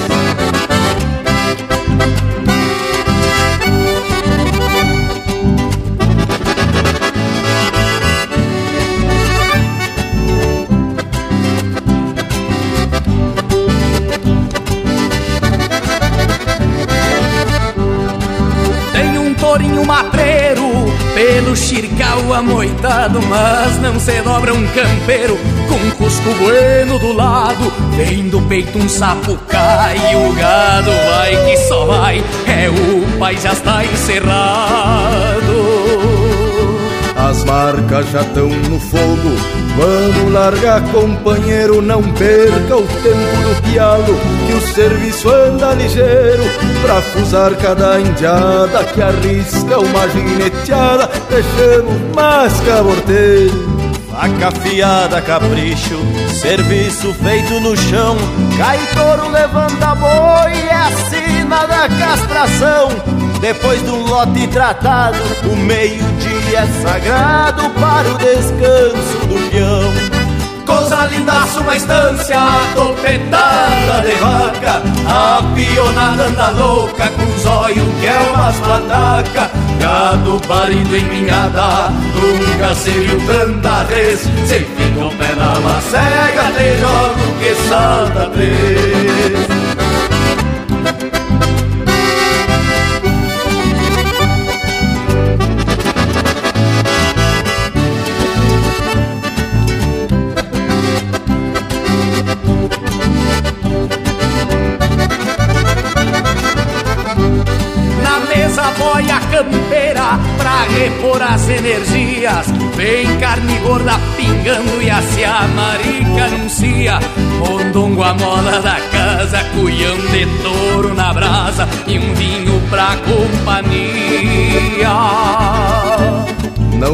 Amoitado Mas não se dobra um campeiro. Com cusco bueno do lado Vem do peito um sapo cai O gado vai que só vai É o pai já está encerrado
as marcas já estão no fogo. Vamos largar, companheiro, não perca o tempo do pialo, que o serviço anda ligeiro pra fusar cada indiada que arrisca uma gineteada, deixamos mais caborteiro.
Faca afiada, capricho, serviço feito no chão. Cai touro, levanta boi, é a sina da castração. Depois do lote tratado, o meio-dia é sagrado para o descanso do peão. Coisa lindaça, uma estância topetada de vaca A pionada anda louca com os que é umas pataca Gado parido em minhada, nunca se viu tanta vez. Se fica pé na macega, te jogo que salta três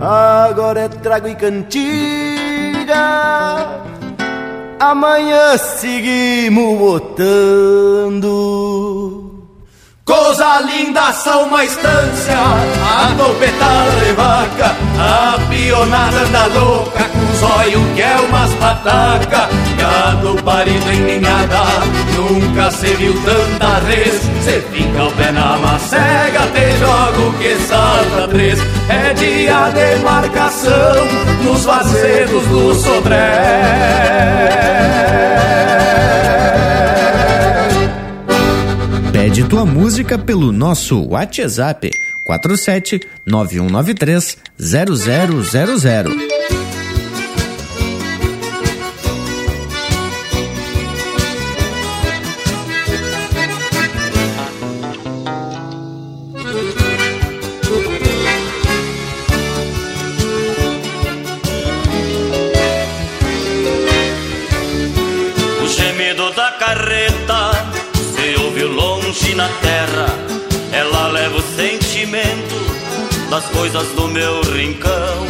Agora é trago e cantiga. Amanhã seguimos botando Coisa linda, são uma estância. A topetada de vaca A pionada anda louca zóio que é umas pataca Gado parido em ninhada Nunca se viu tanta vez Se fica o pé na macega Te jogo que salta três. É dia de marcação Nos vazedos do Sodré.
Pede tua música pelo nosso WhatsApp 47 9193 0000.
Na terra, ela leva o sentimento das coisas do meu rincão.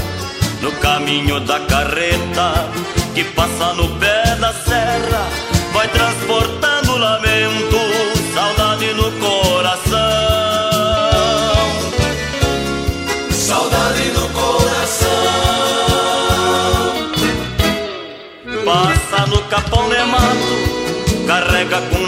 No caminho da carreta que passa no pé da serra, vai transportando lamento, saudade no coração. Saudade no coração. Passa no capão de mato, carrega com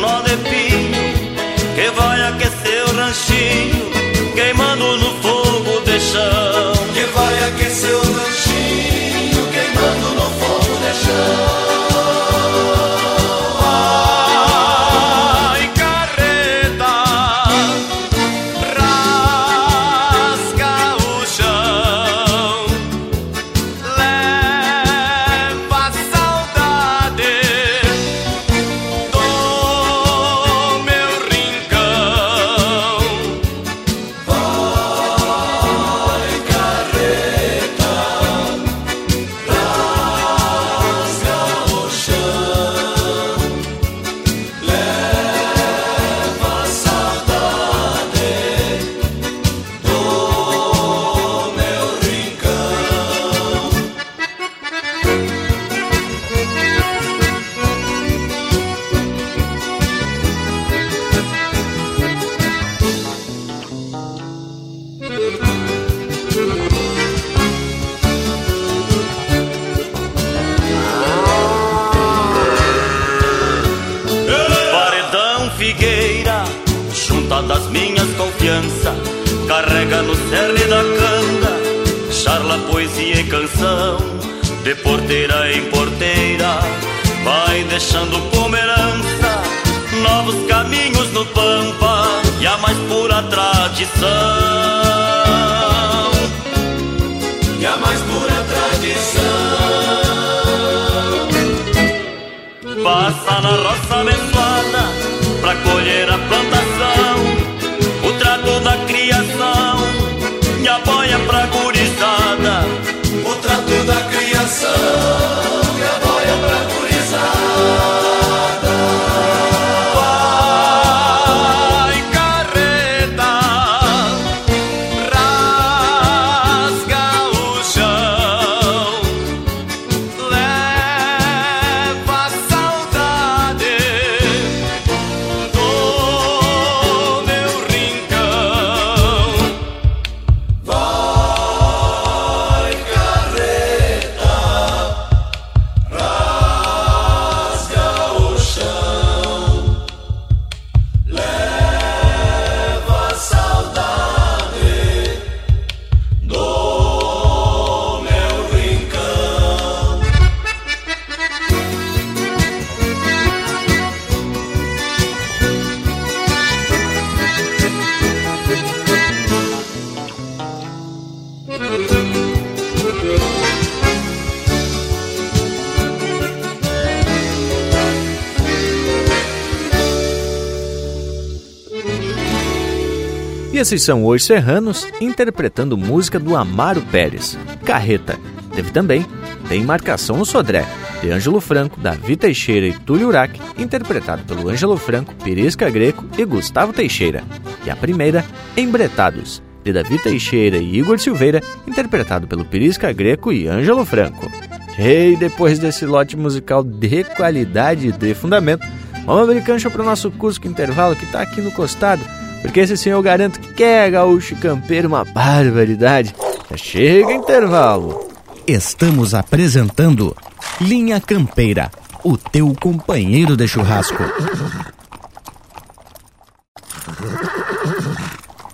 esses são os serranos interpretando música do Amaro Pérez, Carreta. Teve também Tem Marcação no Sodré, de Ângelo Franco, Davi Teixeira e Túlio Urac, interpretado pelo Ângelo Franco, Pirisca Greco e Gustavo Teixeira. E a primeira, Embretados, de Davi Teixeira e Igor Silveira, interpretado pelo Pirisca Greco e Ângelo Franco. E depois desse lote musical de qualidade e de fundamento, vamos abrir cancha para o nosso Cusco Intervalo que está aqui no costado porque esse senhor eu garanto que é gaúcho campeiro uma barbaridade. Chega intervalo.
Estamos apresentando Linha Campeira, o teu companheiro de churrasco.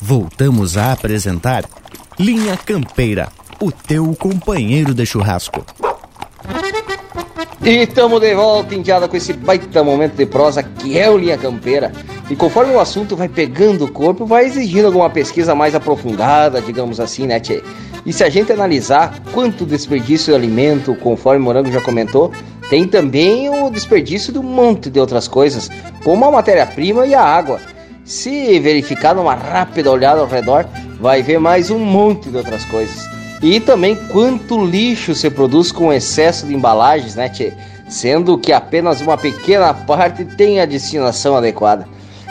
Voltamos a apresentar Linha Campeira, o teu companheiro de churrasco.
E estamos de volta, indiada, com esse baita momento de prosa que é o Linha Campeira. E conforme o assunto vai pegando o corpo, vai exigindo alguma pesquisa mais aprofundada, digamos assim, né, Tchê? E se a gente analisar quanto desperdício de alimento, conforme o Morango já comentou, tem também o desperdício de um monte de outras coisas, como a matéria-prima e a água. Se verificar numa rápida olhada ao redor, vai ver mais um monte de outras coisas. E também quanto lixo se produz com excesso de embalagens, né, tchê? Sendo que apenas uma pequena parte tem a destinação adequada.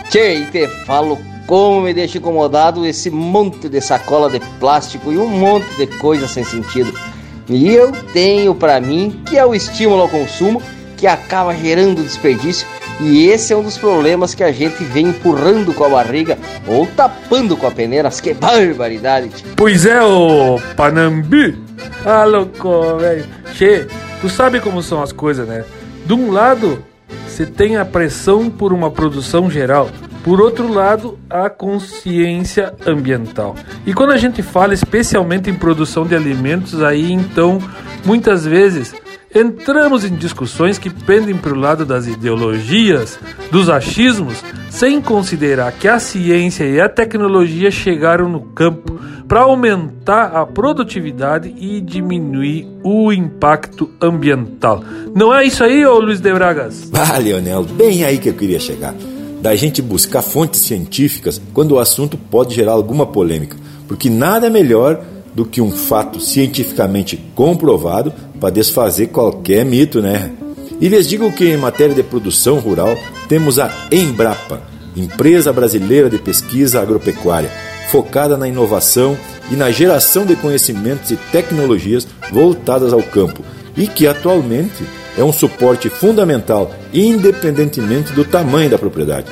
Tchê, e te falo como me deixa incomodado esse monte de sacola de plástico e um monte de coisa sem sentido. E eu tenho para mim que é o estímulo ao consumo que acaba gerando desperdício e esse é um dos problemas que a gente vem empurrando com a barriga ou tapando com a peneira. Que barbaridade!
Pois é, ô Panambi! Ah, louco, velho. Che, Tu sabe como são as coisas, né? De um lado, você tem a pressão por uma produção geral. Por outro lado, a consciência ambiental. E quando a gente fala especialmente em produção de alimentos, aí então, muitas vezes, entramos em discussões que pendem para o lado das ideologias, dos achismos, sem considerar que a ciência e a tecnologia chegaram no campo para aumentar a produtividade e diminuir o impacto ambiental. Não é isso aí, ô Luiz de Bragas?
Ah, Leonel, bem aí que eu queria chegar. Da gente buscar fontes científicas quando o assunto pode gerar alguma polêmica, porque nada melhor do que um fato cientificamente comprovado para desfazer qualquer mito, né? E lhes digo que em matéria de produção rural temos a Embrapa, Empresa Brasileira de Pesquisa Agropecuária focada na inovação e na geração de conhecimentos e tecnologias voltadas ao campo e que atualmente é um suporte fundamental, independentemente do tamanho da propriedade.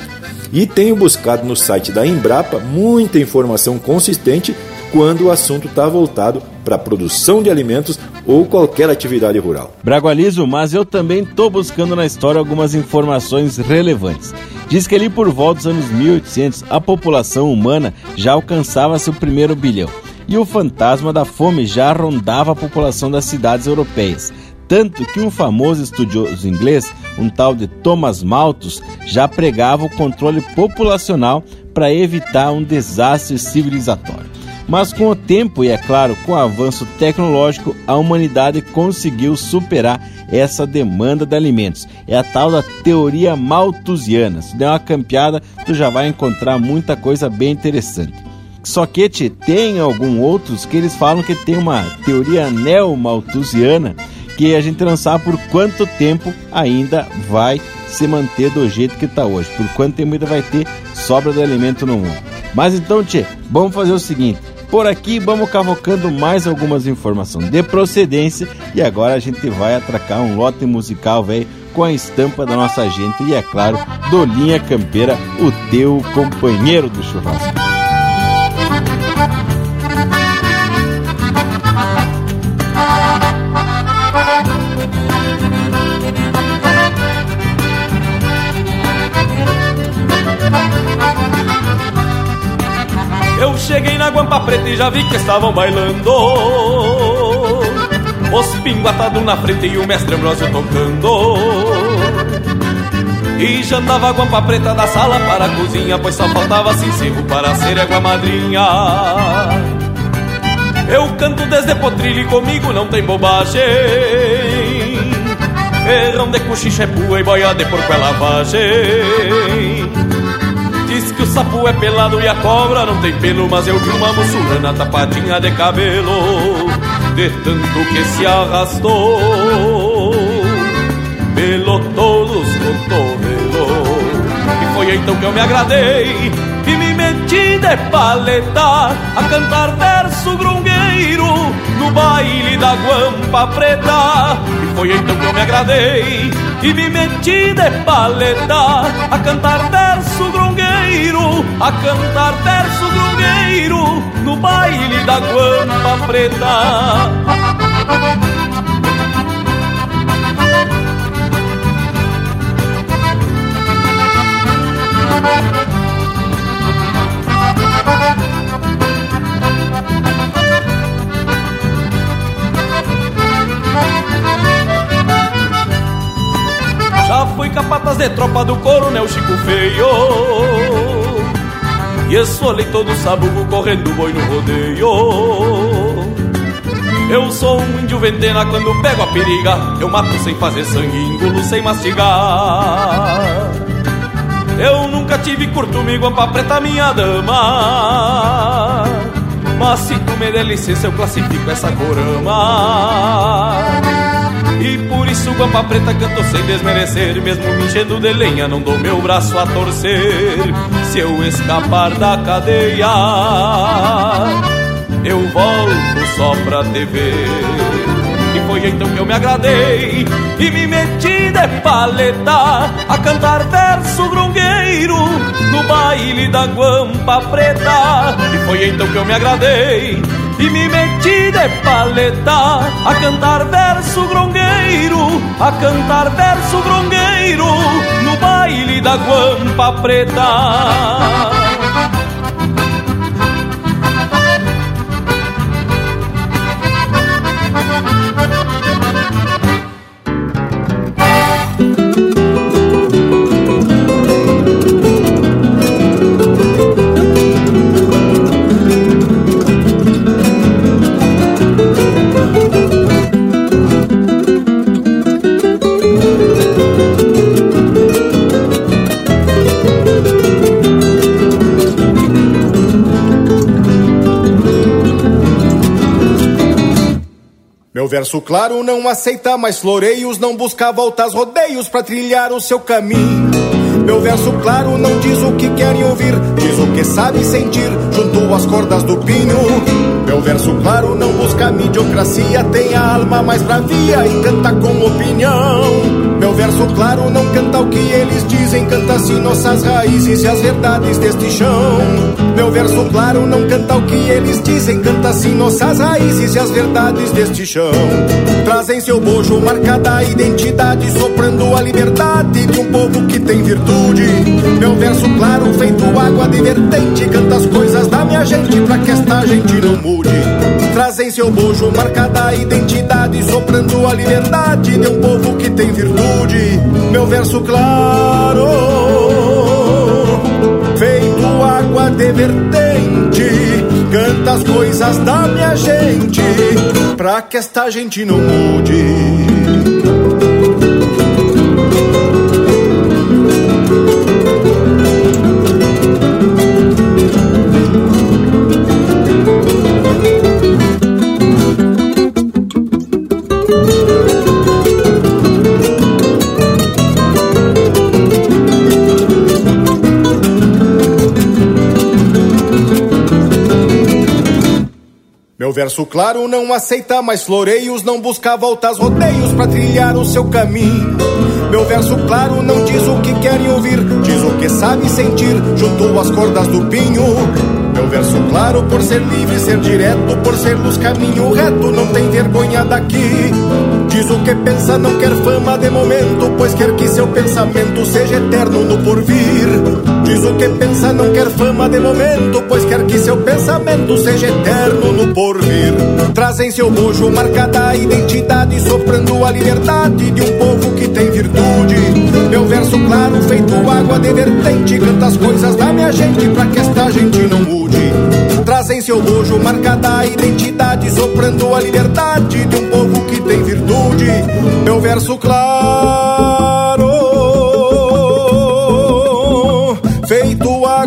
E tenho buscado no site da Embrapa muita informação consistente quando o assunto está voltado para a produção de alimentos ou qualquer atividade rural.
Bragualizo, mas eu também estou buscando na história algumas informações relevantes. Diz que ali por volta dos anos 1800 a população humana já alcançava seu primeiro bilhão e o fantasma da fome já rondava a população das cidades europeias. Tanto que um famoso estudioso inglês, um tal de Thomas Malthus, já pregava o controle populacional para evitar um desastre civilizatório. Mas com o tempo e, é claro, com o avanço tecnológico, a humanidade conseguiu superar essa demanda de alimentos. É a tal da teoria malthusiana. Se der uma campeada, tu já vai encontrar muita coisa bem interessante. Só que te, tem alguns outros que eles falam que tem uma teoria neo-malthusiana que a gente não sabe por quanto tempo ainda vai se manter do jeito que está hoje, por quanto tempo ainda vai ter sobra de alimento no mundo. Mas então, Tchê, vamos fazer o seguinte: por aqui vamos cavocando mais algumas informações de procedência e agora a gente vai atracar um lote musical, velho, com a estampa da nossa gente e, é claro, do Linha Campeira, o teu companheiro do churrasco.
Guampa Preta e já vi que estavam bailando. Os pingos atados na frente e o mestre Ambrosio tocando. E já andava a Guampa Preta da sala para a cozinha Pois só faltava sincero para ser água madrinha Eu canto desde potrilho e comigo não tem bobagem. Ferrão de cochicha é pua e boia de porco é lavagem sapo é pelado e a cobra não tem pelo Mas eu vi uma mussulana tapadinha de cabelo De tanto que se arrastou. Pelo todos cotovelos E foi então que eu me agradei E me meti de paleta A cantar verso grungueiro No baile da guampa preta E foi então que eu me agradei e me meti de paleta a cantar verso grongueiro, a cantar verso grongueiro no baile da guampa preta. Já fui capatas de tropa do coronel Chico Feio. E esfolei todo sabugo correndo boi no rodeio. Eu sou um índio ventena quando pego a periga. Eu mato sem fazer sangue, engulo sem mastigar. Eu nunca tive curtume, guampa preta, minha dama. Mas se tu me der licença eu classifico essa corama e por isso Guampa Preta canto sem desmerecer Mesmo me enchendo de lenha não dou meu braço a torcer Se eu escapar da cadeia Eu volto só pra te ver E foi então que eu me agradei E me meti de paleta A cantar verso grongueiro
no baile da guampa preta. E foi então que eu me agradei e me meti de paleta a cantar verso grongueiro, a cantar verso grongueiro no baile da guampa preta.
Verso claro não aceita mais floreios, não busca voltas, rodeios para trilhar o seu caminho. Meu verso claro não diz o que querem ouvir, diz o que sabe sentir junto às cordas do pinho. Meu verso claro não busca mediocracia, tem a alma mais bravia e canta com opinião. Verso claro não canta o que eles dizem, canta sim nossas raízes e as verdades deste chão. Meu verso claro não canta o que eles dizem, canta sim nossas raízes e as verdades deste chão. Trazem seu bojo marcada a identidade, soprando a liberdade de um povo que tem virtude. Meu verso claro feito água de vertente, canta as coisas da minha gente pra que esta gente não mude. Trazem seu bojo marcada a identidade, soprando a liberdade de um povo que tem virtude meu verso claro, feito água de vertente, canta as coisas da minha gente, pra que esta gente não mude. Verso claro não aceita mais floreios, não busca voltas, rodeios para trilhar o seu caminho. Meu verso claro não diz o que querem ouvir, diz o que sabe sentir junto às cordas do pinho. Meu verso claro por ser livre, ser direto, por ser luz caminho reto, não tem vergonha daqui. Diz o que pensa, não quer fama de momento, pois quer que seu pensamento seja eterno no porvir. Diz o que pensa, não quer fama de momento, pois quer que seu pensamento seja eterno no porvir. Trazem seu bojo marcada a identidade, soprando a liberdade de um povo que tem virtude. Meu verso claro, feito água de vertente, canta as coisas da minha gente pra que esta gente não mude. Trazem seu bojo marcada a identidade, soprando a liberdade de um povo que tem virtude. Meu verso claro,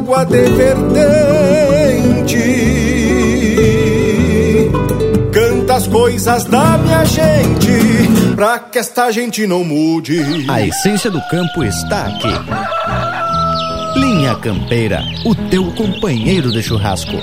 água de vertente, canta as coisas da minha gente, pra que esta gente não mude.
A essência do campo está aqui. Linha Campeira, o teu companheiro de churrasco.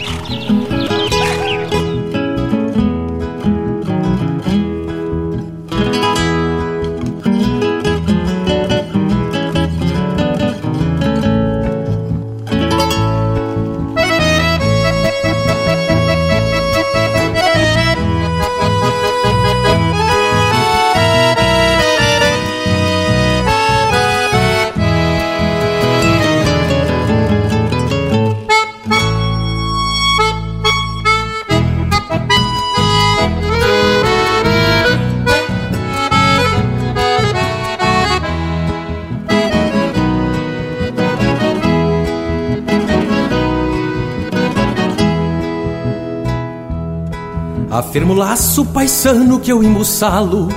Firmo laço paisano que eu embuçalo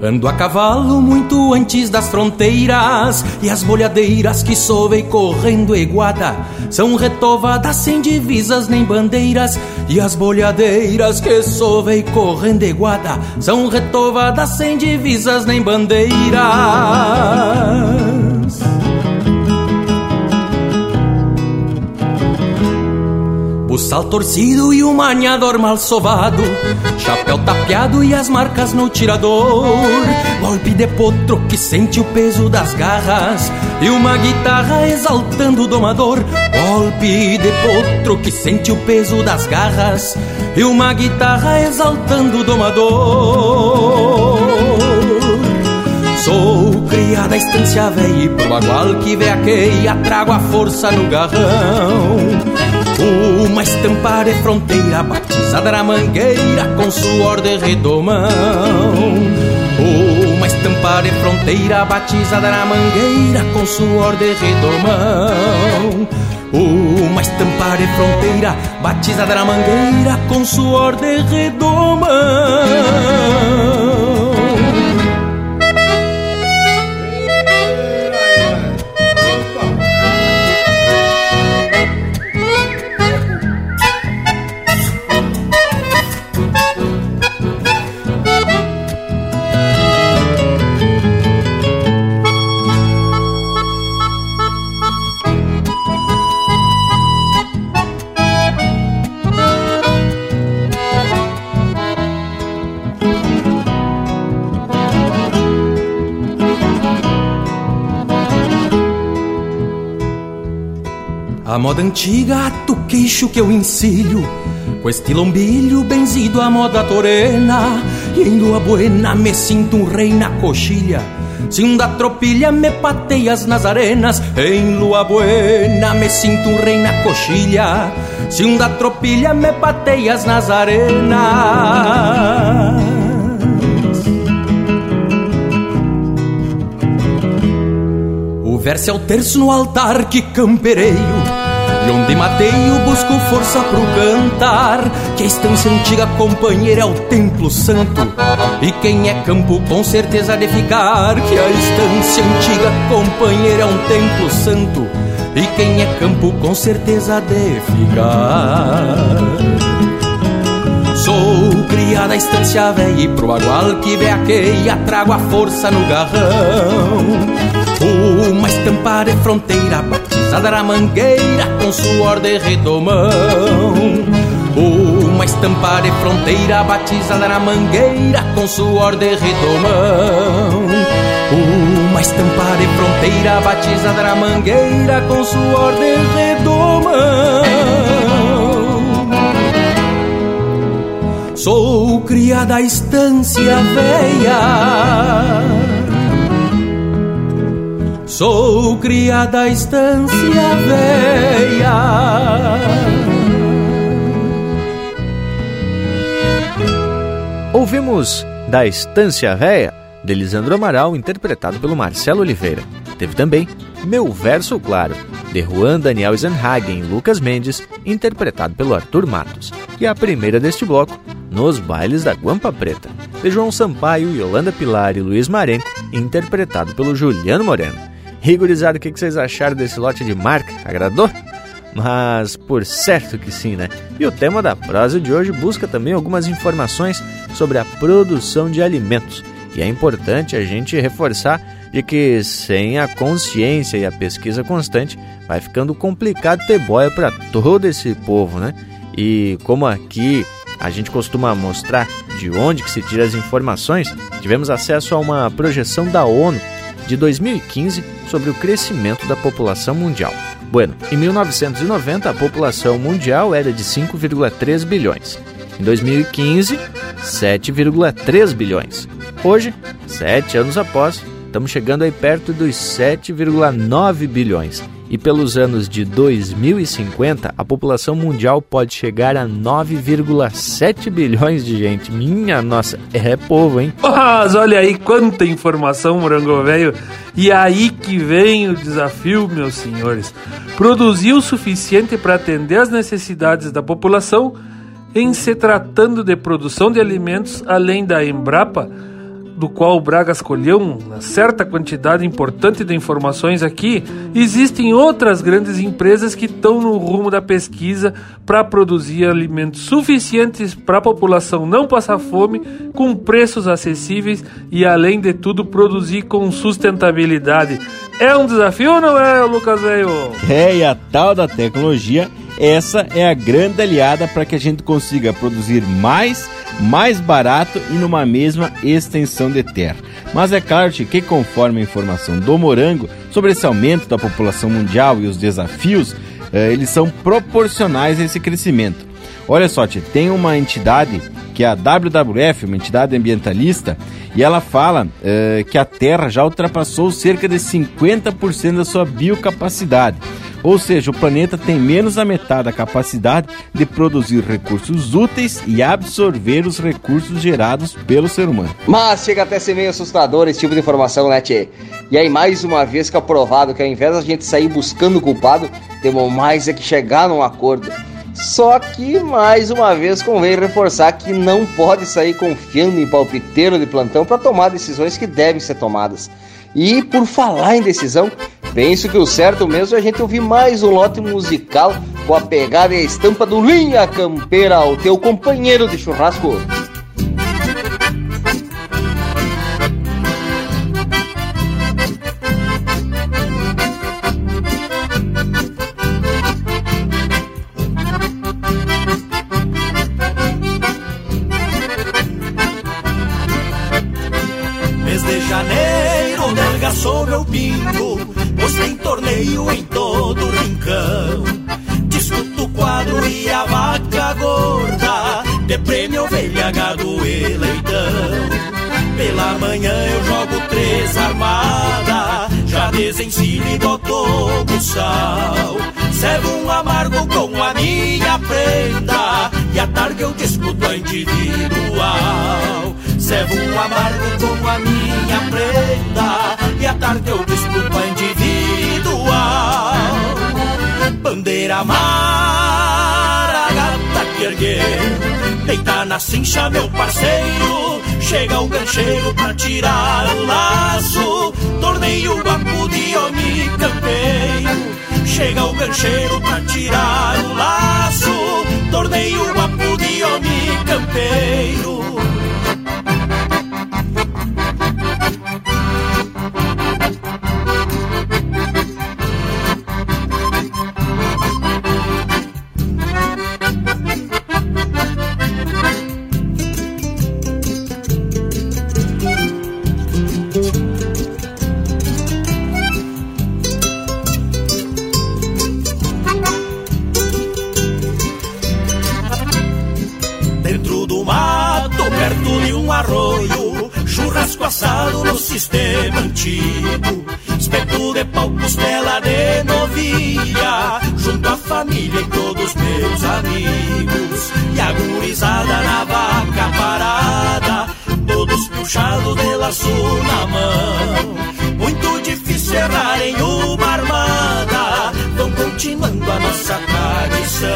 Ando a cavalo muito antes das fronteiras. E as bolhadeiras que sovei correndo eguada. São retovadas sem divisas nem bandeiras. E as bolhadeiras que sovei correndo eguada. São retovadas sem divisas nem bandeiras Sal torcido e o manhador mal sovado. Chapéu tapeado e as marcas no tirador. Golpe de potro que sente o peso das garras. E uma guitarra exaltando o domador. Golpe de potro que sente o peso das garras. E uma guitarra exaltando o domador. Sou cria da estância velha e pro bagual que veaqueia Trago a força no garrão uma estampa de fronteira batizada na mangueira com suor de redomão. Uma estampa de fronteira batizada na mangueira com suor de redomão. Uma estampa de fronteira batizada na mangueira com suor de redomão. A moda antiga do queixo que eu ensilho Com este lombilho benzido à moda torena. E em lua buena me sinto um rei na coxilha. Se um da tropilha me pateias nas arenas Em lua buena me sinto um rei na coxilha. Se um da tropilha me pateias nas arenas. Verso é o terço no altar que campereio e onde mateio busco força pro cantar. Que a estância antiga companheira é o templo santo. E quem é campo com certeza de ficar. Que a estância antiga companheira é um templo santo. E quem é campo com certeza de ficar. Sou criada da estância velha e pro bagual que veaqueia Trago a força no garrão. Uma estampa de fronteira batizada na mangueira com suor de redomão. Uma estampa de fronteira batizada na mangueira com suor de redomão. Uma estampa de fronteira batizada na mangueira com suor de redomão. Sou criada da estância velha Sou criada da estância velha.
Ouvimos da Estância Véia, de Lisandro Amaral, interpretado pelo Marcelo Oliveira. Teve também Meu Verso Claro, de Juan Daniel Eisenhagen e Lucas Mendes, interpretado pelo Arthur Matos. E a primeira deste bloco, Nos Bailes da Guampa Preta, de João Sampaio, Yolanda Pilar e Luiz Marenco, interpretado pelo Juliano Moreno. Rigorizado, o que vocês acharam desse lote de marca? Agradou? Mas por certo que sim, né? E o tema da prosa de hoje busca também algumas informações sobre a produção de alimentos. E é importante a gente reforçar de que sem a consciência e a pesquisa constante vai ficando complicado ter boia para todo esse povo, né? E como aqui a gente costuma mostrar de onde que se tira as informações, tivemos acesso a uma projeção da ONU de 2015 sobre o crescimento da população mundial. Bueno, em 1990 a população mundial era de 5,3 bilhões. Em 2015, 7,3 bilhões. Hoje, sete anos após, estamos chegando aí perto dos 7,9 bilhões e pelos anos de 2050 a população mundial pode chegar a 9,7 bilhões de gente. Minha nossa, é povo, hein?
Mas olha aí quanta informação, morango velho. E aí que vem o desafio, meus senhores. Produzir o suficiente para atender as necessidades da população em se tratando de produção de alimentos além da Embrapa do qual o Braga escolheu uma certa quantidade importante de informações aqui, existem outras grandes empresas que estão no rumo da pesquisa para produzir alimentos suficientes para a população não passar fome, com preços acessíveis e, além de tudo, produzir com sustentabilidade. É um desafio ou não é, Lucas Veio?
É, e a tal da tecnologia essa é a grande aliada para que a gente consiga produzir mais, mais barato e numa mesma extensão de terra. Mas é claro que, conforme a informação do Morango sobre esse aumento da população mundial e os desafios, eh, eles são proporcionais a esse crescimento. Olha só, tia, tem uma entidade que é a WWF, uma entidade ambientalista, e ela fala uh, que a Terra já ultrapassou cerca de 50% da sua biocapacidade. Ou seja, o planeta tem menos da metade da capacidade de produzir recursos úteis e absorver os recursos gerados pelo ser humano.
Mas chega até a ser meio assustador esse tipo de informação, né, Tchê? E aí, mais uma vez que é provado que ao invés da gente sair buscando o culpado, temos mais é que chegar num acordo. Só que, mais uma vez, convém reforçar que não pode sair confiando em palpiteiro de plantão para tomar decisões que devem ser tomadas. E por falar em decisão, penso que o certo mesmo é a gente ouvir mais um lote musical com a pegada e a estampa do Linha Campeira, o teu companheiro de churrasco.
Manhã eu jogo três armada, já desencilho e botou no sal. Servo um amargo com a minha prenda, e à tarde eu discuto a individual. Servo um amargo com a minha prenda, e à tarde eu discuto a individual. Bandeira amara, gata que ergueu, deita na cincha meu parceiro Chega o gancheiro pra tirar o laço. Torneio guapo de homem campeiro Chega o gancheiro pra tirar o laço. Torneio guapo de homem campeiro laço na mão. Muito difícil errar em uma armada, vão continuando a nossa tradição.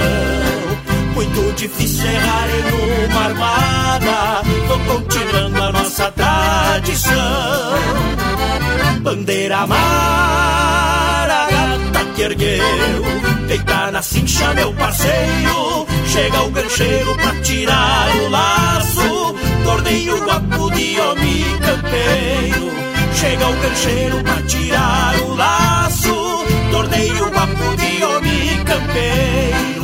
Muito difícil errar em uma armada. Vão continuando a nossa tradição. Bandeira amara, gata que ergueu. Deita na cincha, meu parceiro. Chega o gancheiro pra tirar o laço Torneio guapo de homem campeiro. Chega o gancheiro pra tirar o laço. Torneio guapo de homem campeiro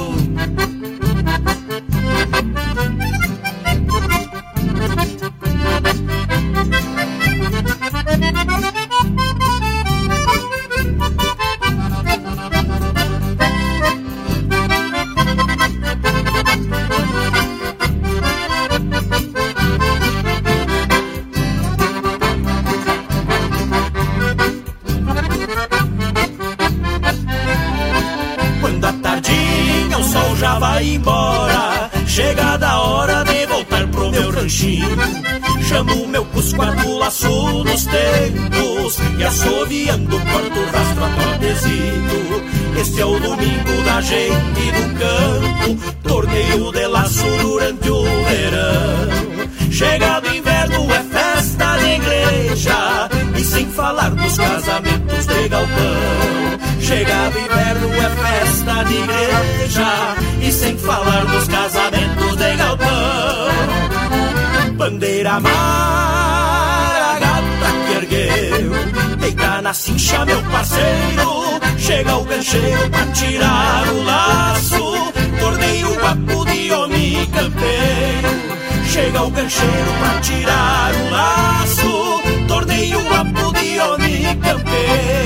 bandeira amara, gata que ergueu, deita na cincha, meu parceiro. Chega o gancheiro pra tirar o laço. Torneio guapo de homem campeiro. Chega o gancheiro pra tirar o laço. Torneio guapo de homem campeiro.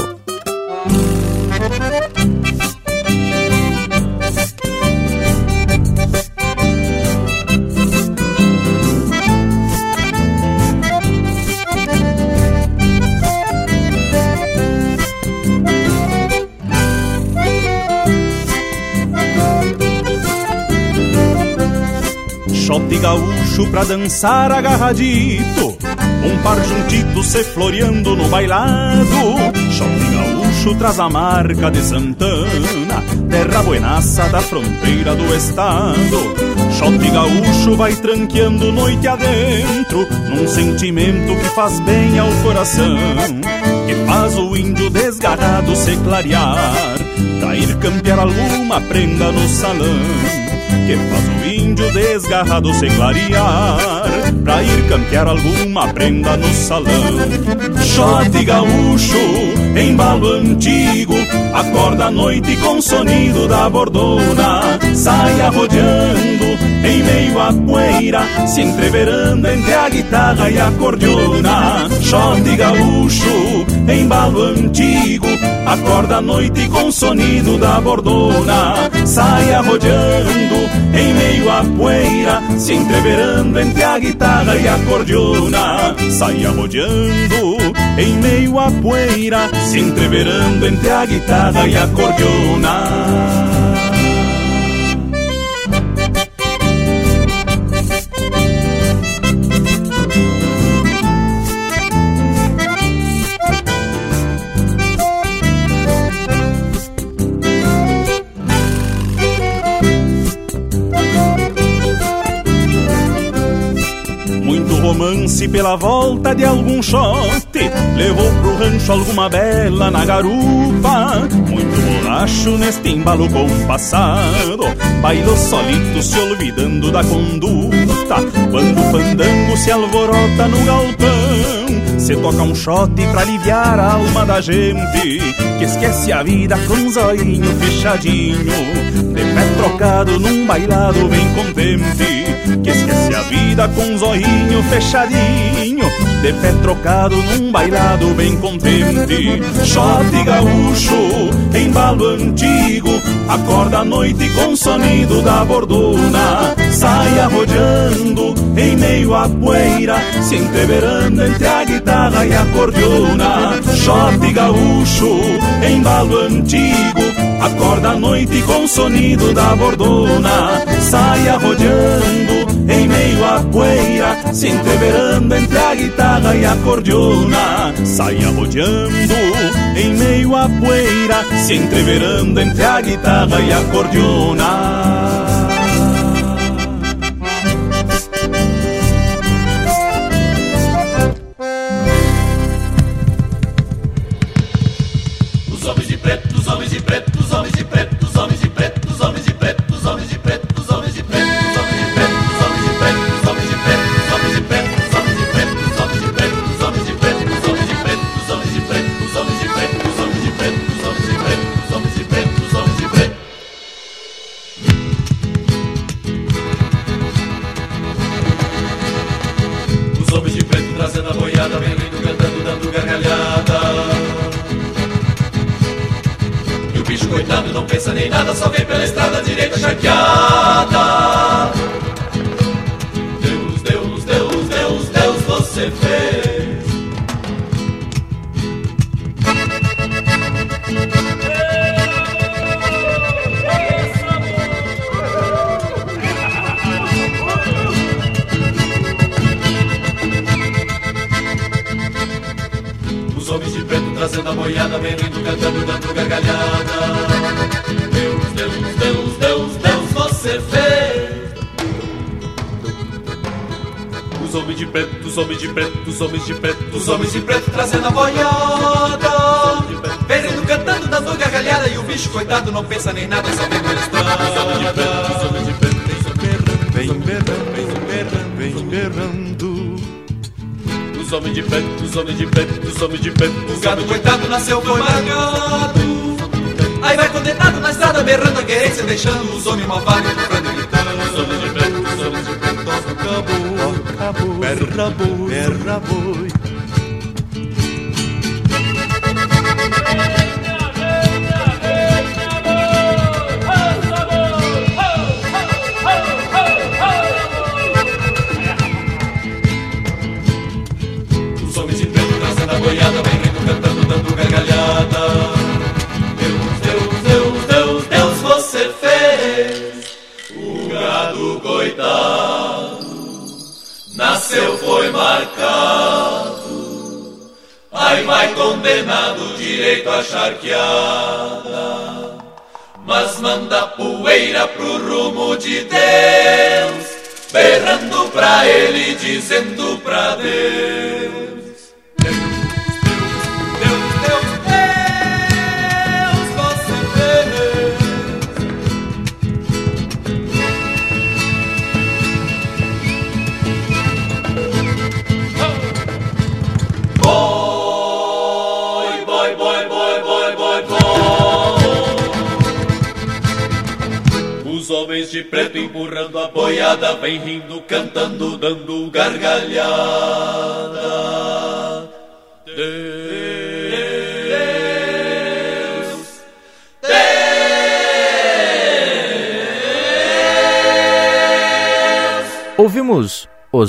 Pra dançar agarradito. Um par juntito se floreando no bailado. Shot gaúcho traz a marca de Santana Terra buenaça da fronteira do estado. Shot gaúcho vai tranqueando noite adentro Num sentimento que faz bem ao coração Que faz o índio desgarrado se clarear. Cair campear alguma prenda no salão que faz o índio desgarrado se clarear Pra ir campear alguma prenda no salão. Shot gaúcho, embalo antigo Acorda à noite com sonido da bordona. Sai arrodeando em meio à poeira Se entreverando entre a guitarra e a cordiona. Shot gaúcho, embalo antigo Acorda à noite com sonido da bordona Sai arrodeando em meio à poeira Se entreverando entre a guitarra e a cordiona Sai arrodeando em meio à poeira Se entreverando entre a guitarra e a cordiona romance pela volta de algum shot Levou pro rancho alguma bela na garupa. Muito bolacho neste embalo compassado Bailou solito se olvidando da conduta. Quando o fandango se alvorota no galpão Se toca um shot pra aliviar a alma da gente Que esquece a vida com um zoinho fechadinho. De trocado num bailado bem contente Que esquece a vida com zoinho fechadinho. De pé trocado num bailado bem contente Shot gaúcho, embalo antigo Acorda à noite com sonido da bordona Sai arrodeando em meio à poeira Se entreverando entre a guitarra e a cordiona. Shot gaúcho, embalo antigo Acorda à noite com sonido da bordona. Sai arrodeando em meio à poeira Se entreverando entre a guitarra e a cordiona Sai arrodeando em meio à poeira Se entreverando entre a guitarra e a cordiona
trazendo a boiada, vem
rindo, cantando, dando gargalhada. Deus, Deus, Deus, Deus, Deus, você fez. Os homens de preto, os homens de preto, os homens de preto, os homens de preto trazendo a boiada. Vem rindo, cantando, dando gargalhada e o bicho coitado não pensa nem nada, só vem. Os homens de preto, os homens de preto, vem berrando, vem berrando, vem berrando. Os homens de preto, os homens de preto, os homens de preto, o gado coitado nasceu foi marcado. Aí vai condenado na estrada berrando a querência, deixando os homens malvados tocando e gritando. Os homens de preto, os homens de preto, toca boi, toca boi, berra boi, berra boi.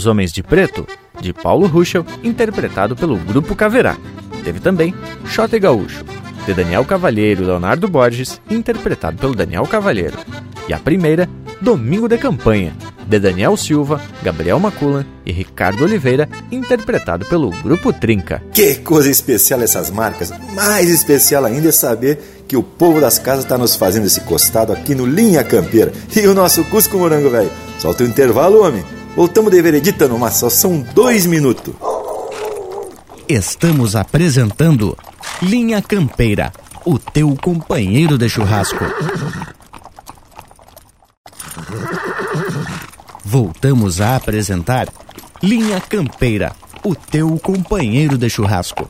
Os Homens de Preto, de
Paulo Ruschel, interpretado pelo Grupo Caverá. Teve também Xote Gaúcho, de Daniel Cavalheiro e Leonardo Borges, interpretado pelo Daniel Cavalheiro. E a primeira, Domingo de Campanha, de Daniel Silva, Gabriel Maculan e Ricardo Oliveira, interpretado pelo Grupo Trinca.
Que coisa especial essas marcas. Mais especial ainda é saber que o povo das casas está nos fazendo esse costado aqui no Linha Campeira. E o nosso Cusco Morango, velho. Solta o intervalo, homem. Voltamos de veredita numa só, são dois minutos.
Estamos apresentando Linha Campeira, o teu companheiro de churrasco. Voltamos a apresentar Linha Campeira, o teu companheiro de churrasco.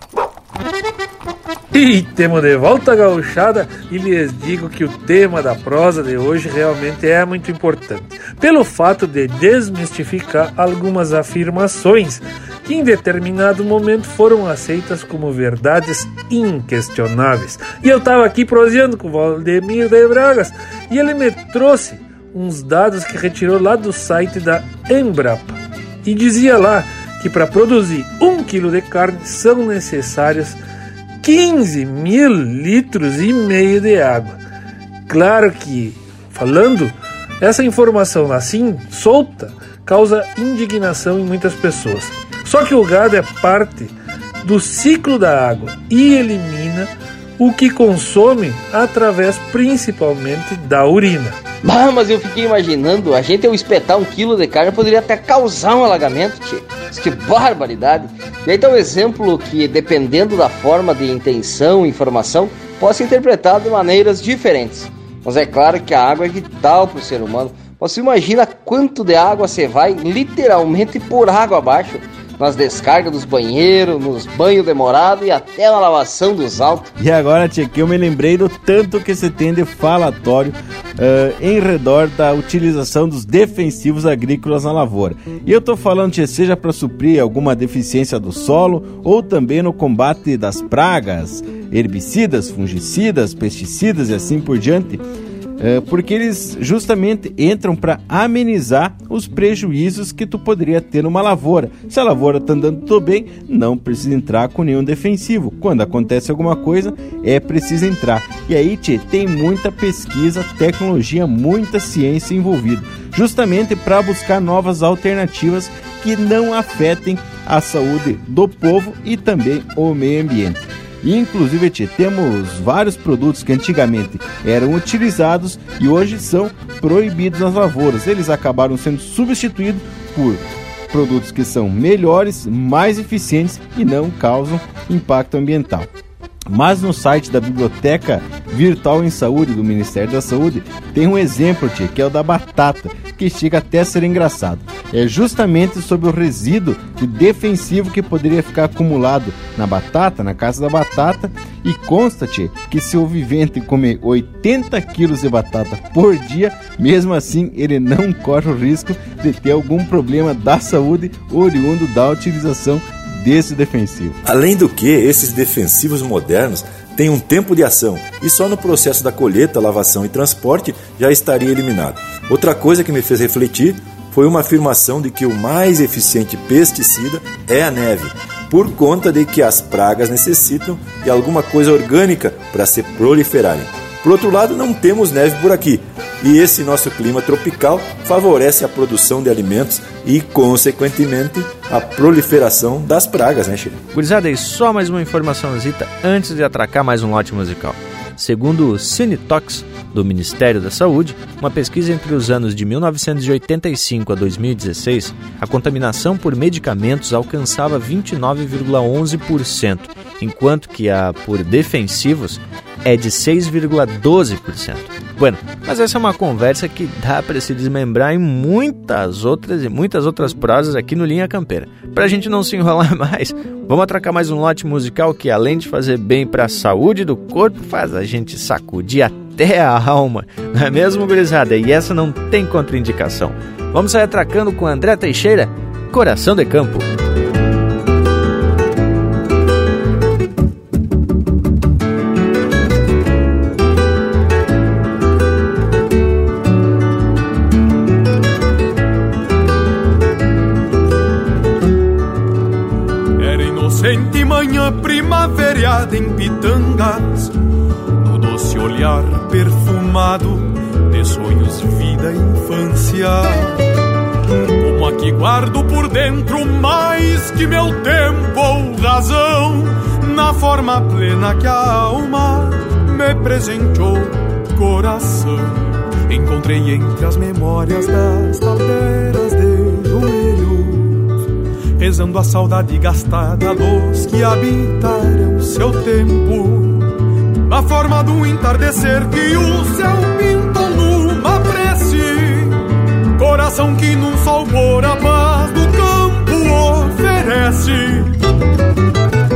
E temos de volta a gauchada e lhes digo que o tema da prosa de hoje realmente é muito importante, pelo fato de desmistificar algumas afirmações que em determinado momento foram aceitas como verdades inquestionáveis. E eu estava aqui proseando com o Valdemir de Bragas e ele me trouxe uns dados que retirou lá do site da Embrapa e dizia lá que para produzir um quilo de carne são necessários 15 mil litros e meio de água. Claro que, falando, essa informação assim, solta, causa indignação em muitas pessoas. Só que o gado é parte do ciclo da água e elimina o que consome através principalmente da urina.
Bah, mas eu fiquei imaginando, a gente ao espetar um quilo de carne poderia até causar um alagamento, tchê. Que barbaridade! E aí tá um exemplo que, dependendo da forma de intenção e informação, pode ser interpretado de maneiras diferentes. Mas é claro que a água é vital para o ser humano. Você imagina quanto de água você vai literalmente por água abaixo nas descargas dos banheiros, nos banhos demorados e até na lavação dos altos.
E agora, tia, que eu me lembrei do tanto que se tem de falatório uh, em redor da utilização dos defensivos agrícolas na lavoura. E eu tô falando, tia, seja para suprir alguma deficiência do solo ou também no combate das pragas, herbicidas, fungicidas, pesticidas e assim por diante. É, porque eles justamente entram para amenizar os prejuízos que tu poderia ter numa lavoura. Se a lavoura está andando tudo bem, não precisa entrar com nenhum defensivo. Quando acontece alguma coisa, é preciso entrar. E aí, tchê, tem muita pesquisa, tecnologia, muita ciência envolvida, justamente para buscar novas alternativas que não afetem a saúde do povo e também o meio ambiente. Inclusive, tia, temos vários produtos que antigamente eram utilizados e hoje são proibidos nas lavouras. Eles acabaram sendo substituídos por produtos que são melhores, mais eficientes e não causam impacto ambiental. Mas no site da Biblioteca Virtual em Saúde do Ministério da Saúde tem um exemplo, tia, que é o da batata, que chega até a ser engraçado. É justamente sobre o resíduo de defensivo que poderia ficar acumulado na batata, na casa da batata, e consta-te que se o vivente comer 80 quilos de batata por dia, mesmo assim ele não corre o risco de ter algum problema da saúde oriundo da utilização desse defensivo.
Além do que, esses defensivos modernos têm um tempo de ação e só no processo da colheita, lavação e transporte já estaria eliminado. Outra coisa que me fez refletir foi uma afirmação de que o mais eficiente pesticida é a neve, por conta de que as pragas necessitam de alguma coisa orgânica para se proliferarem. Por outro lado, não temos neve por aqui, e esse nosso clima tropical favorece a produção de alimentos e, consequentemente, a proliferação das pragas, né, Chico?
Gurizada, e só mais uma informaçãozita antes de atracar mais um lote musical. Segundo o Cinetox, do Ministério da Saúde, uma pesquisa entre os anos de 1985 a 2016, a contaminação por medicamentos alcançava 29,11%, enquanto que a por defensivos é de 6,12%. Bueno, mas essa é uma conversa que dá para se desmembrar em muitas outras e muitas outras prosas aqui no Linha Campeira. Para a gente não se enrolar mais, vamos atracar mais um lote musical que além de fazer bem para a saúde do corpo, faz a gente sacudir até a alma, não é mesmo, gurizada? E essa não tem contraindicação. Vamos sair atracando com André Teixeira, Coração de Campo.
Em pitangas, no doce olhar perfumado de sonhos, vida e infância. Como aqui guardo por dentro mais que meu tempo ou razão, na forma plena que a alma me presenteou, coração. Encontrei entre as memórias das joelhos, rezando a saudade gastada dos que habitaram seu tempo. Na forma do entardecer que o céu pintou numa prece, coração que num sol por a paz do campo oferece.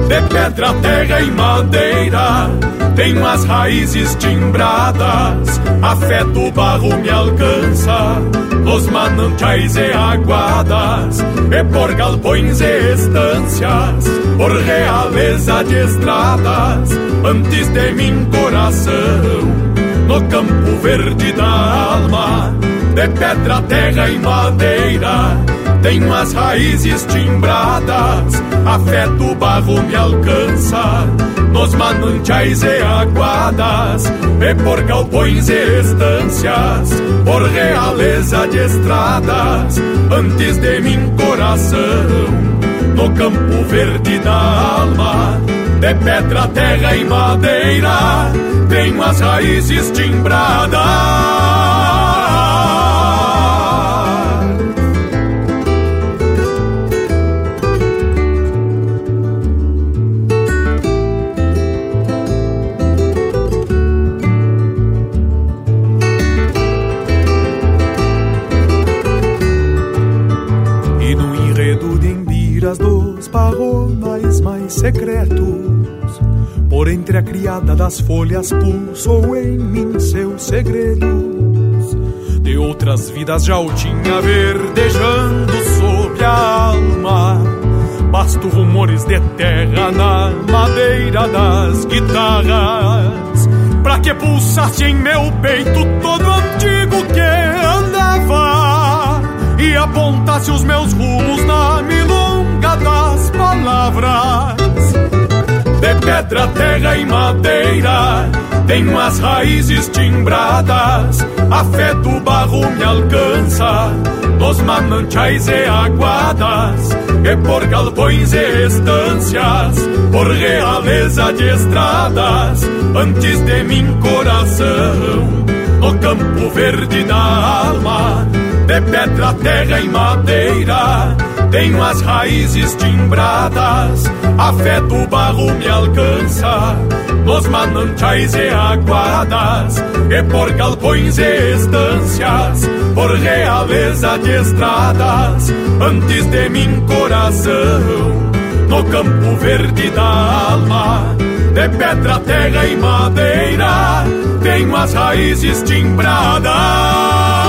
De pedra, terra e madeira, tenho as raízes timbradas, afeto barro me alcança, nos manantiais e aguadas, e por galpões e estâncias, por realeza de estradas, antes de mim coração, no campo verde da alma, de pedra, terra e madeira, tenho as raízes timbradas, afeto barro me alcança, nos manantiais e aguadas, e por galpões e estâncias, por realeza de estradas, antes de mim coração, no campo verde da alma, de pedra, terra e madeira, tenho as raízes timbradas. Secretos, por entre a criada das folhas pulsou em mim seus segredos. De outras vidas já o tinha verdejando sobre a alma. Basto rumores de terra na madeira das guitarras.
Pra que pulsasse em meu peito todo antigo que andava E apontasse os meus rumos na milonga das palavras De pedra, terra e madeira. Tenho as raízes timbradas, a fé do barro me alcança, dos mananciais e aguadas, e por galpões e estâncias, por realeza de estradas, antes de mim coração, no campo verde da alma, de pedra, terra e madeira, tenho as raízes timbradas, a fé do barro me alcança, nos mananciais e aguadas, e por galpões e estâncias, por realeza de estradas, antes de mim coração, no campo verde da alma, de pedra, terra e madeira, tenho as raízes timbradas.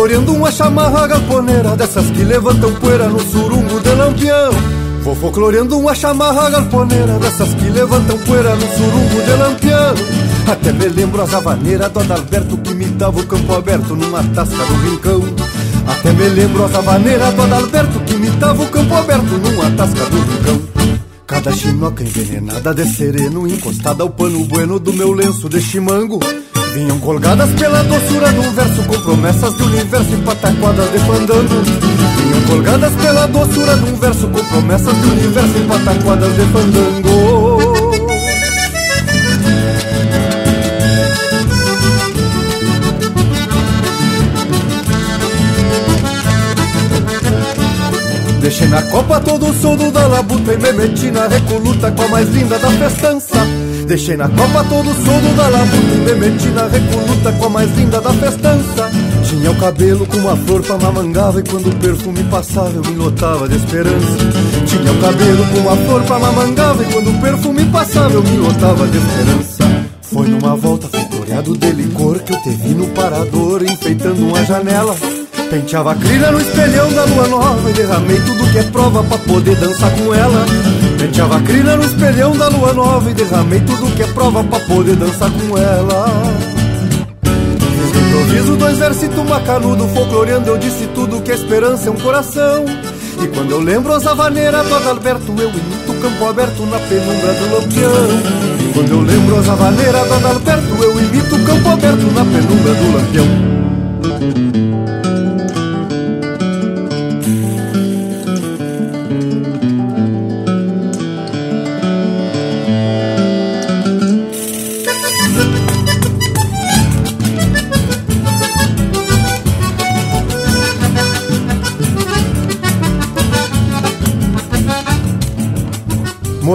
Floreando uma chamarra galponeira Dessas que levantam poeira no surungo de lampião. Vou folcloreando uma chamarra galponeira Dessas que levantam poeira no surungo de lampião. Até me lembro as havaneiras do Adalberto Que me dava o campo aberto numa tasca no rincão. Até me lembro as havaneiras do Adalberto Que me dava o campo aberto numa tasca no rincão. Cada chinoca envenenada de sereno Encostada ao pano bueno do meu lenço de chimango Vinham colgadas pela doçura do verso Com promessas de universo e pataquadas de fandango. Vinham colgadas pela doçura um verso Com promessas de universo e pataquadas de fandango. Deixei na copa todo o soldo da labuta E me meti na recoluta com a mais linda da festança Deixei na copa todo o soldo da labuta E me meti na recoluta com a mais linda da festança. Tinha o cabelo com uma flor pra mamangava E quando o perfume passava eu me lotava de esperança. Tinha o cabelo com uma flor pra mamangava E quando o perfume passava eu me lotava de esperança. Foi numa volta floreado de licor Que eu te vi no parador enfeitando uma janela. Penteava a crina no espelhão da lua nova E derramei tudo que é prova pra poder dançar com ela Penteava a crina no espelhão da lua nova E derramei tudo que é prova pra poder dançar com ela. Fiz no improviso dois versitos macanudo Folcloreando eu disse tudo que a esperança é um coração. E quando eu lembro as havaneiras do Adalberto Eu imito o campo aberto na penumbra do lampião. E quando eu lembro as havaneiras do Adalberto Eu imito o campo aberto na penumbra do lampião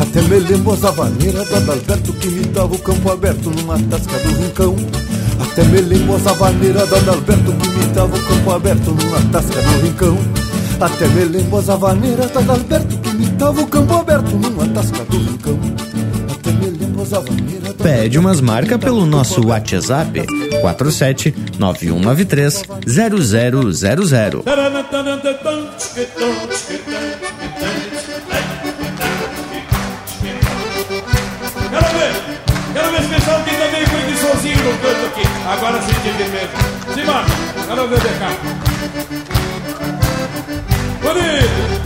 Até me lembro as havaneiras do Adalberto que me dava o campo aberto numa tasca do rincão. Até me lembro as havaneiras do Adalberto que me dava o campo aberto numa tasca do rincão. Até me lembro as havaneiras do Adalberto que me dava o campo aberto numa tasca do rincão. Até me lembro as havaneiras do
Pede umas marcas pelo nosso WhatsApp 47 9193 0000.
Quero ver esse pessoal que também de sozinho no canto aqui. Agora sim, de mesmo. Simbora, quero ver de cá. Bonito!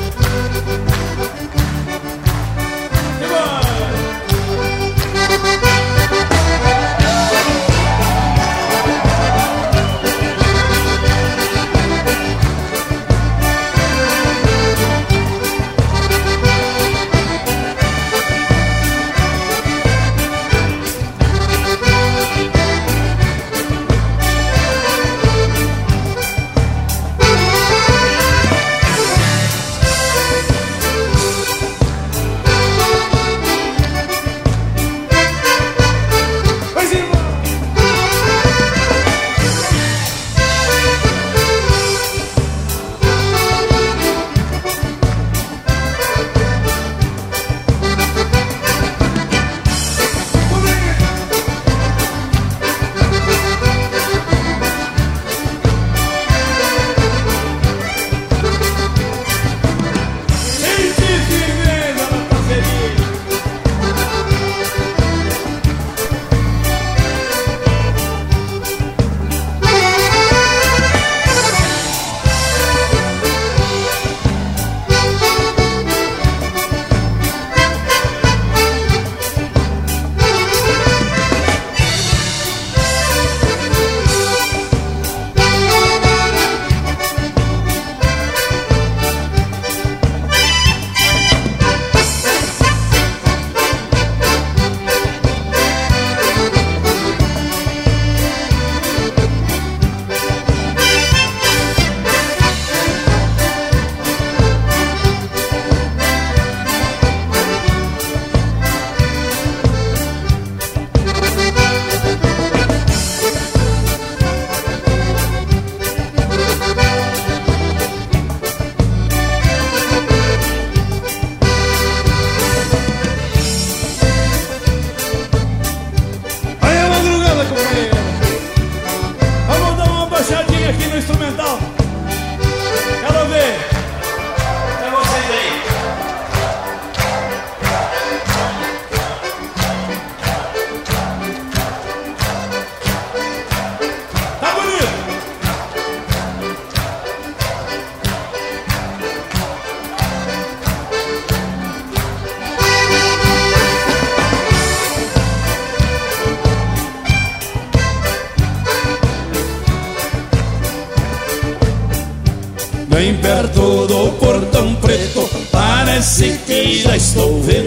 Que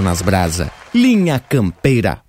nas brasa. Linha Campeira,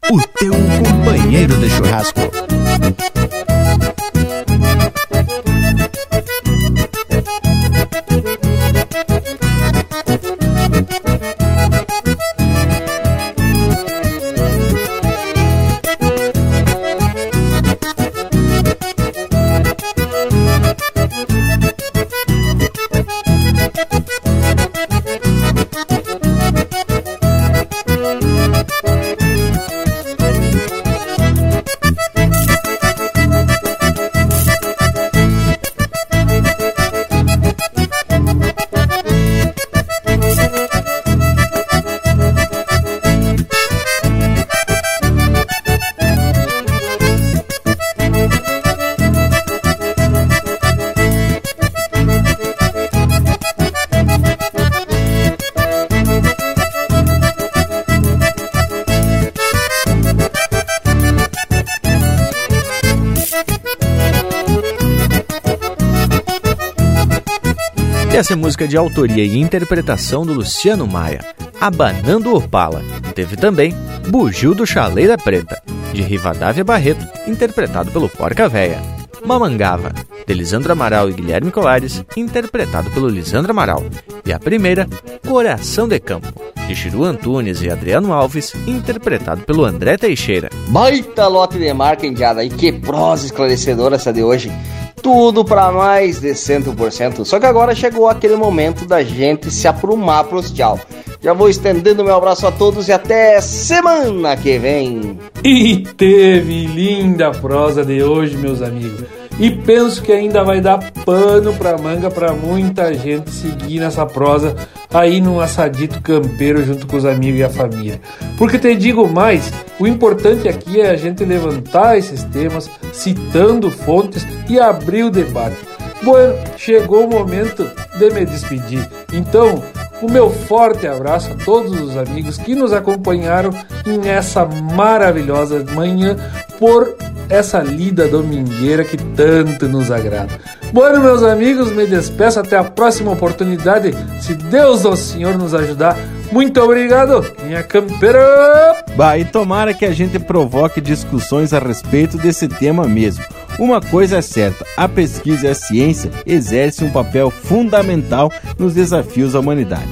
Essa é música de autoria e interpretação do Luciano Maia, Abanando Opala. Teve também Bugio do Chaleira Preta, de Rivadavia Barreto, interpretado pelo Porca Véia. Mamangava, de Lisandro Amaral e Guilherme Colares, interpretado pelo Lisandro Amaral. E a primeira, Coração de Campo, de Chiru Antunes e Adriano Alves, interpretado pelo André Teixeira.
Baita lote de marca, indiada, e que prosa esclarecedora essa de hoje tudo para mais de 100%. Só que agora chegou aquele momento da gente se aprumar pros tchau. Já vou estendendo meu abraço a todos e até semana que vem.
E teve linda prosa de hoje, meus amigos. E penso que ainda vai dar pano pra manga pra muita gente seguir nessa prosa aí num assadito campeiro junto com os amigos e a família. Porque te digo mais, o importante aqui é a gente levantar esses temas, citando fontes e abrir o debate. Bueno, chegou o momento de me despedir. Então, o meu forte abraço a todos os amigos que nos acompanharam nessa maravilhosa manhã por essa lida domingueira que tanto nos agrada. Bueno, meus amigos, me despeço até a próxima oportunidade, se Deus o Senhor nos ajudar. Muito obrigado, minha campeira!
Bah, e tomara que a gente provoque discussões a respeito desse tema mesmo. Uma coisa é certa: a pesquisa e a ciência exercem um papel fundamental nos desafios da humanidade.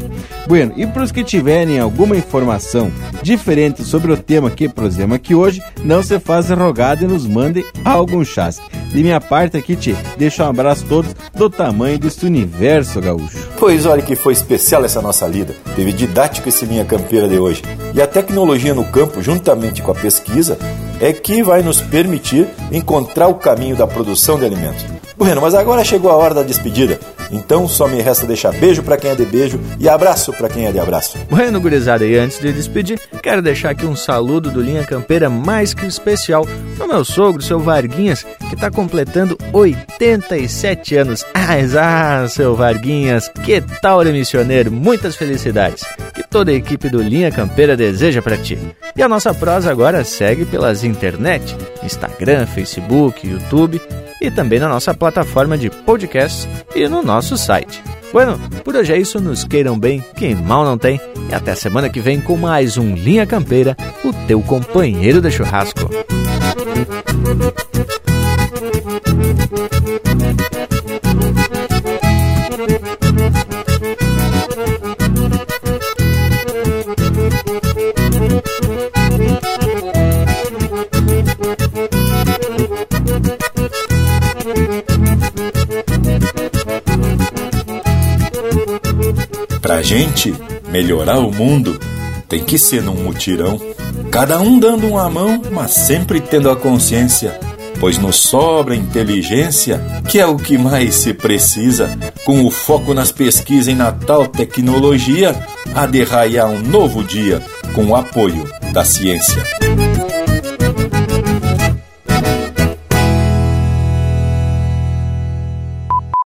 Bueno, e para os que tiverem alguma informação diferente sobre o tema que prosemos aqui hoje, não se façam rogado e nos mandem algum chasque. De minha parte aqui, te deixo um abraço a todos do tamanho deste universo gaúcho.
Pois olha que foi especial essa nossa lida. Teve didático esse linha campeira de hoje. E a tecnologia no campo, juntamente com a pesquisa, é que vai nos permitir encontrar o caminho da produção de alimentos. Bueno, mas agora chegou a hora da despedida. Então só me resta deixar beijo para quem é de beijo e abraço para quem é de abraço.
Bueno, gurizada, e antes de despedir, quero deixar aqui um saludo do Linha Campeira mais que especial pro meu sogro, seu Varguinhas, que tá completando 87 anos. Ah, ah, seu Varguinhas, que tal, missioneiro? Muitas felicidades. Que toda a equipe do Linha Campeira deseja para ti. E a nossa prosa agora segue pelas internet, Instagram, Facebook, YouTube e também na nossa plataforma de podcast e no nosso site. Bueno, por hoje é isso, nos queiram bem, quem mal não tem, e até semana que vem com mais um Linha Campeira, o teu companheiro de churrasco.
Pra gente melhorar o mundo, tem que ser num mutirão. Cada um dando uma mão, mas sempre tendo a consciência, pois nos sobra inteligência, que é o que mais se precisa. Com o foco nas pesquisas e na tal tecnologia, a derraiar um novo dia com o apoio da ciência.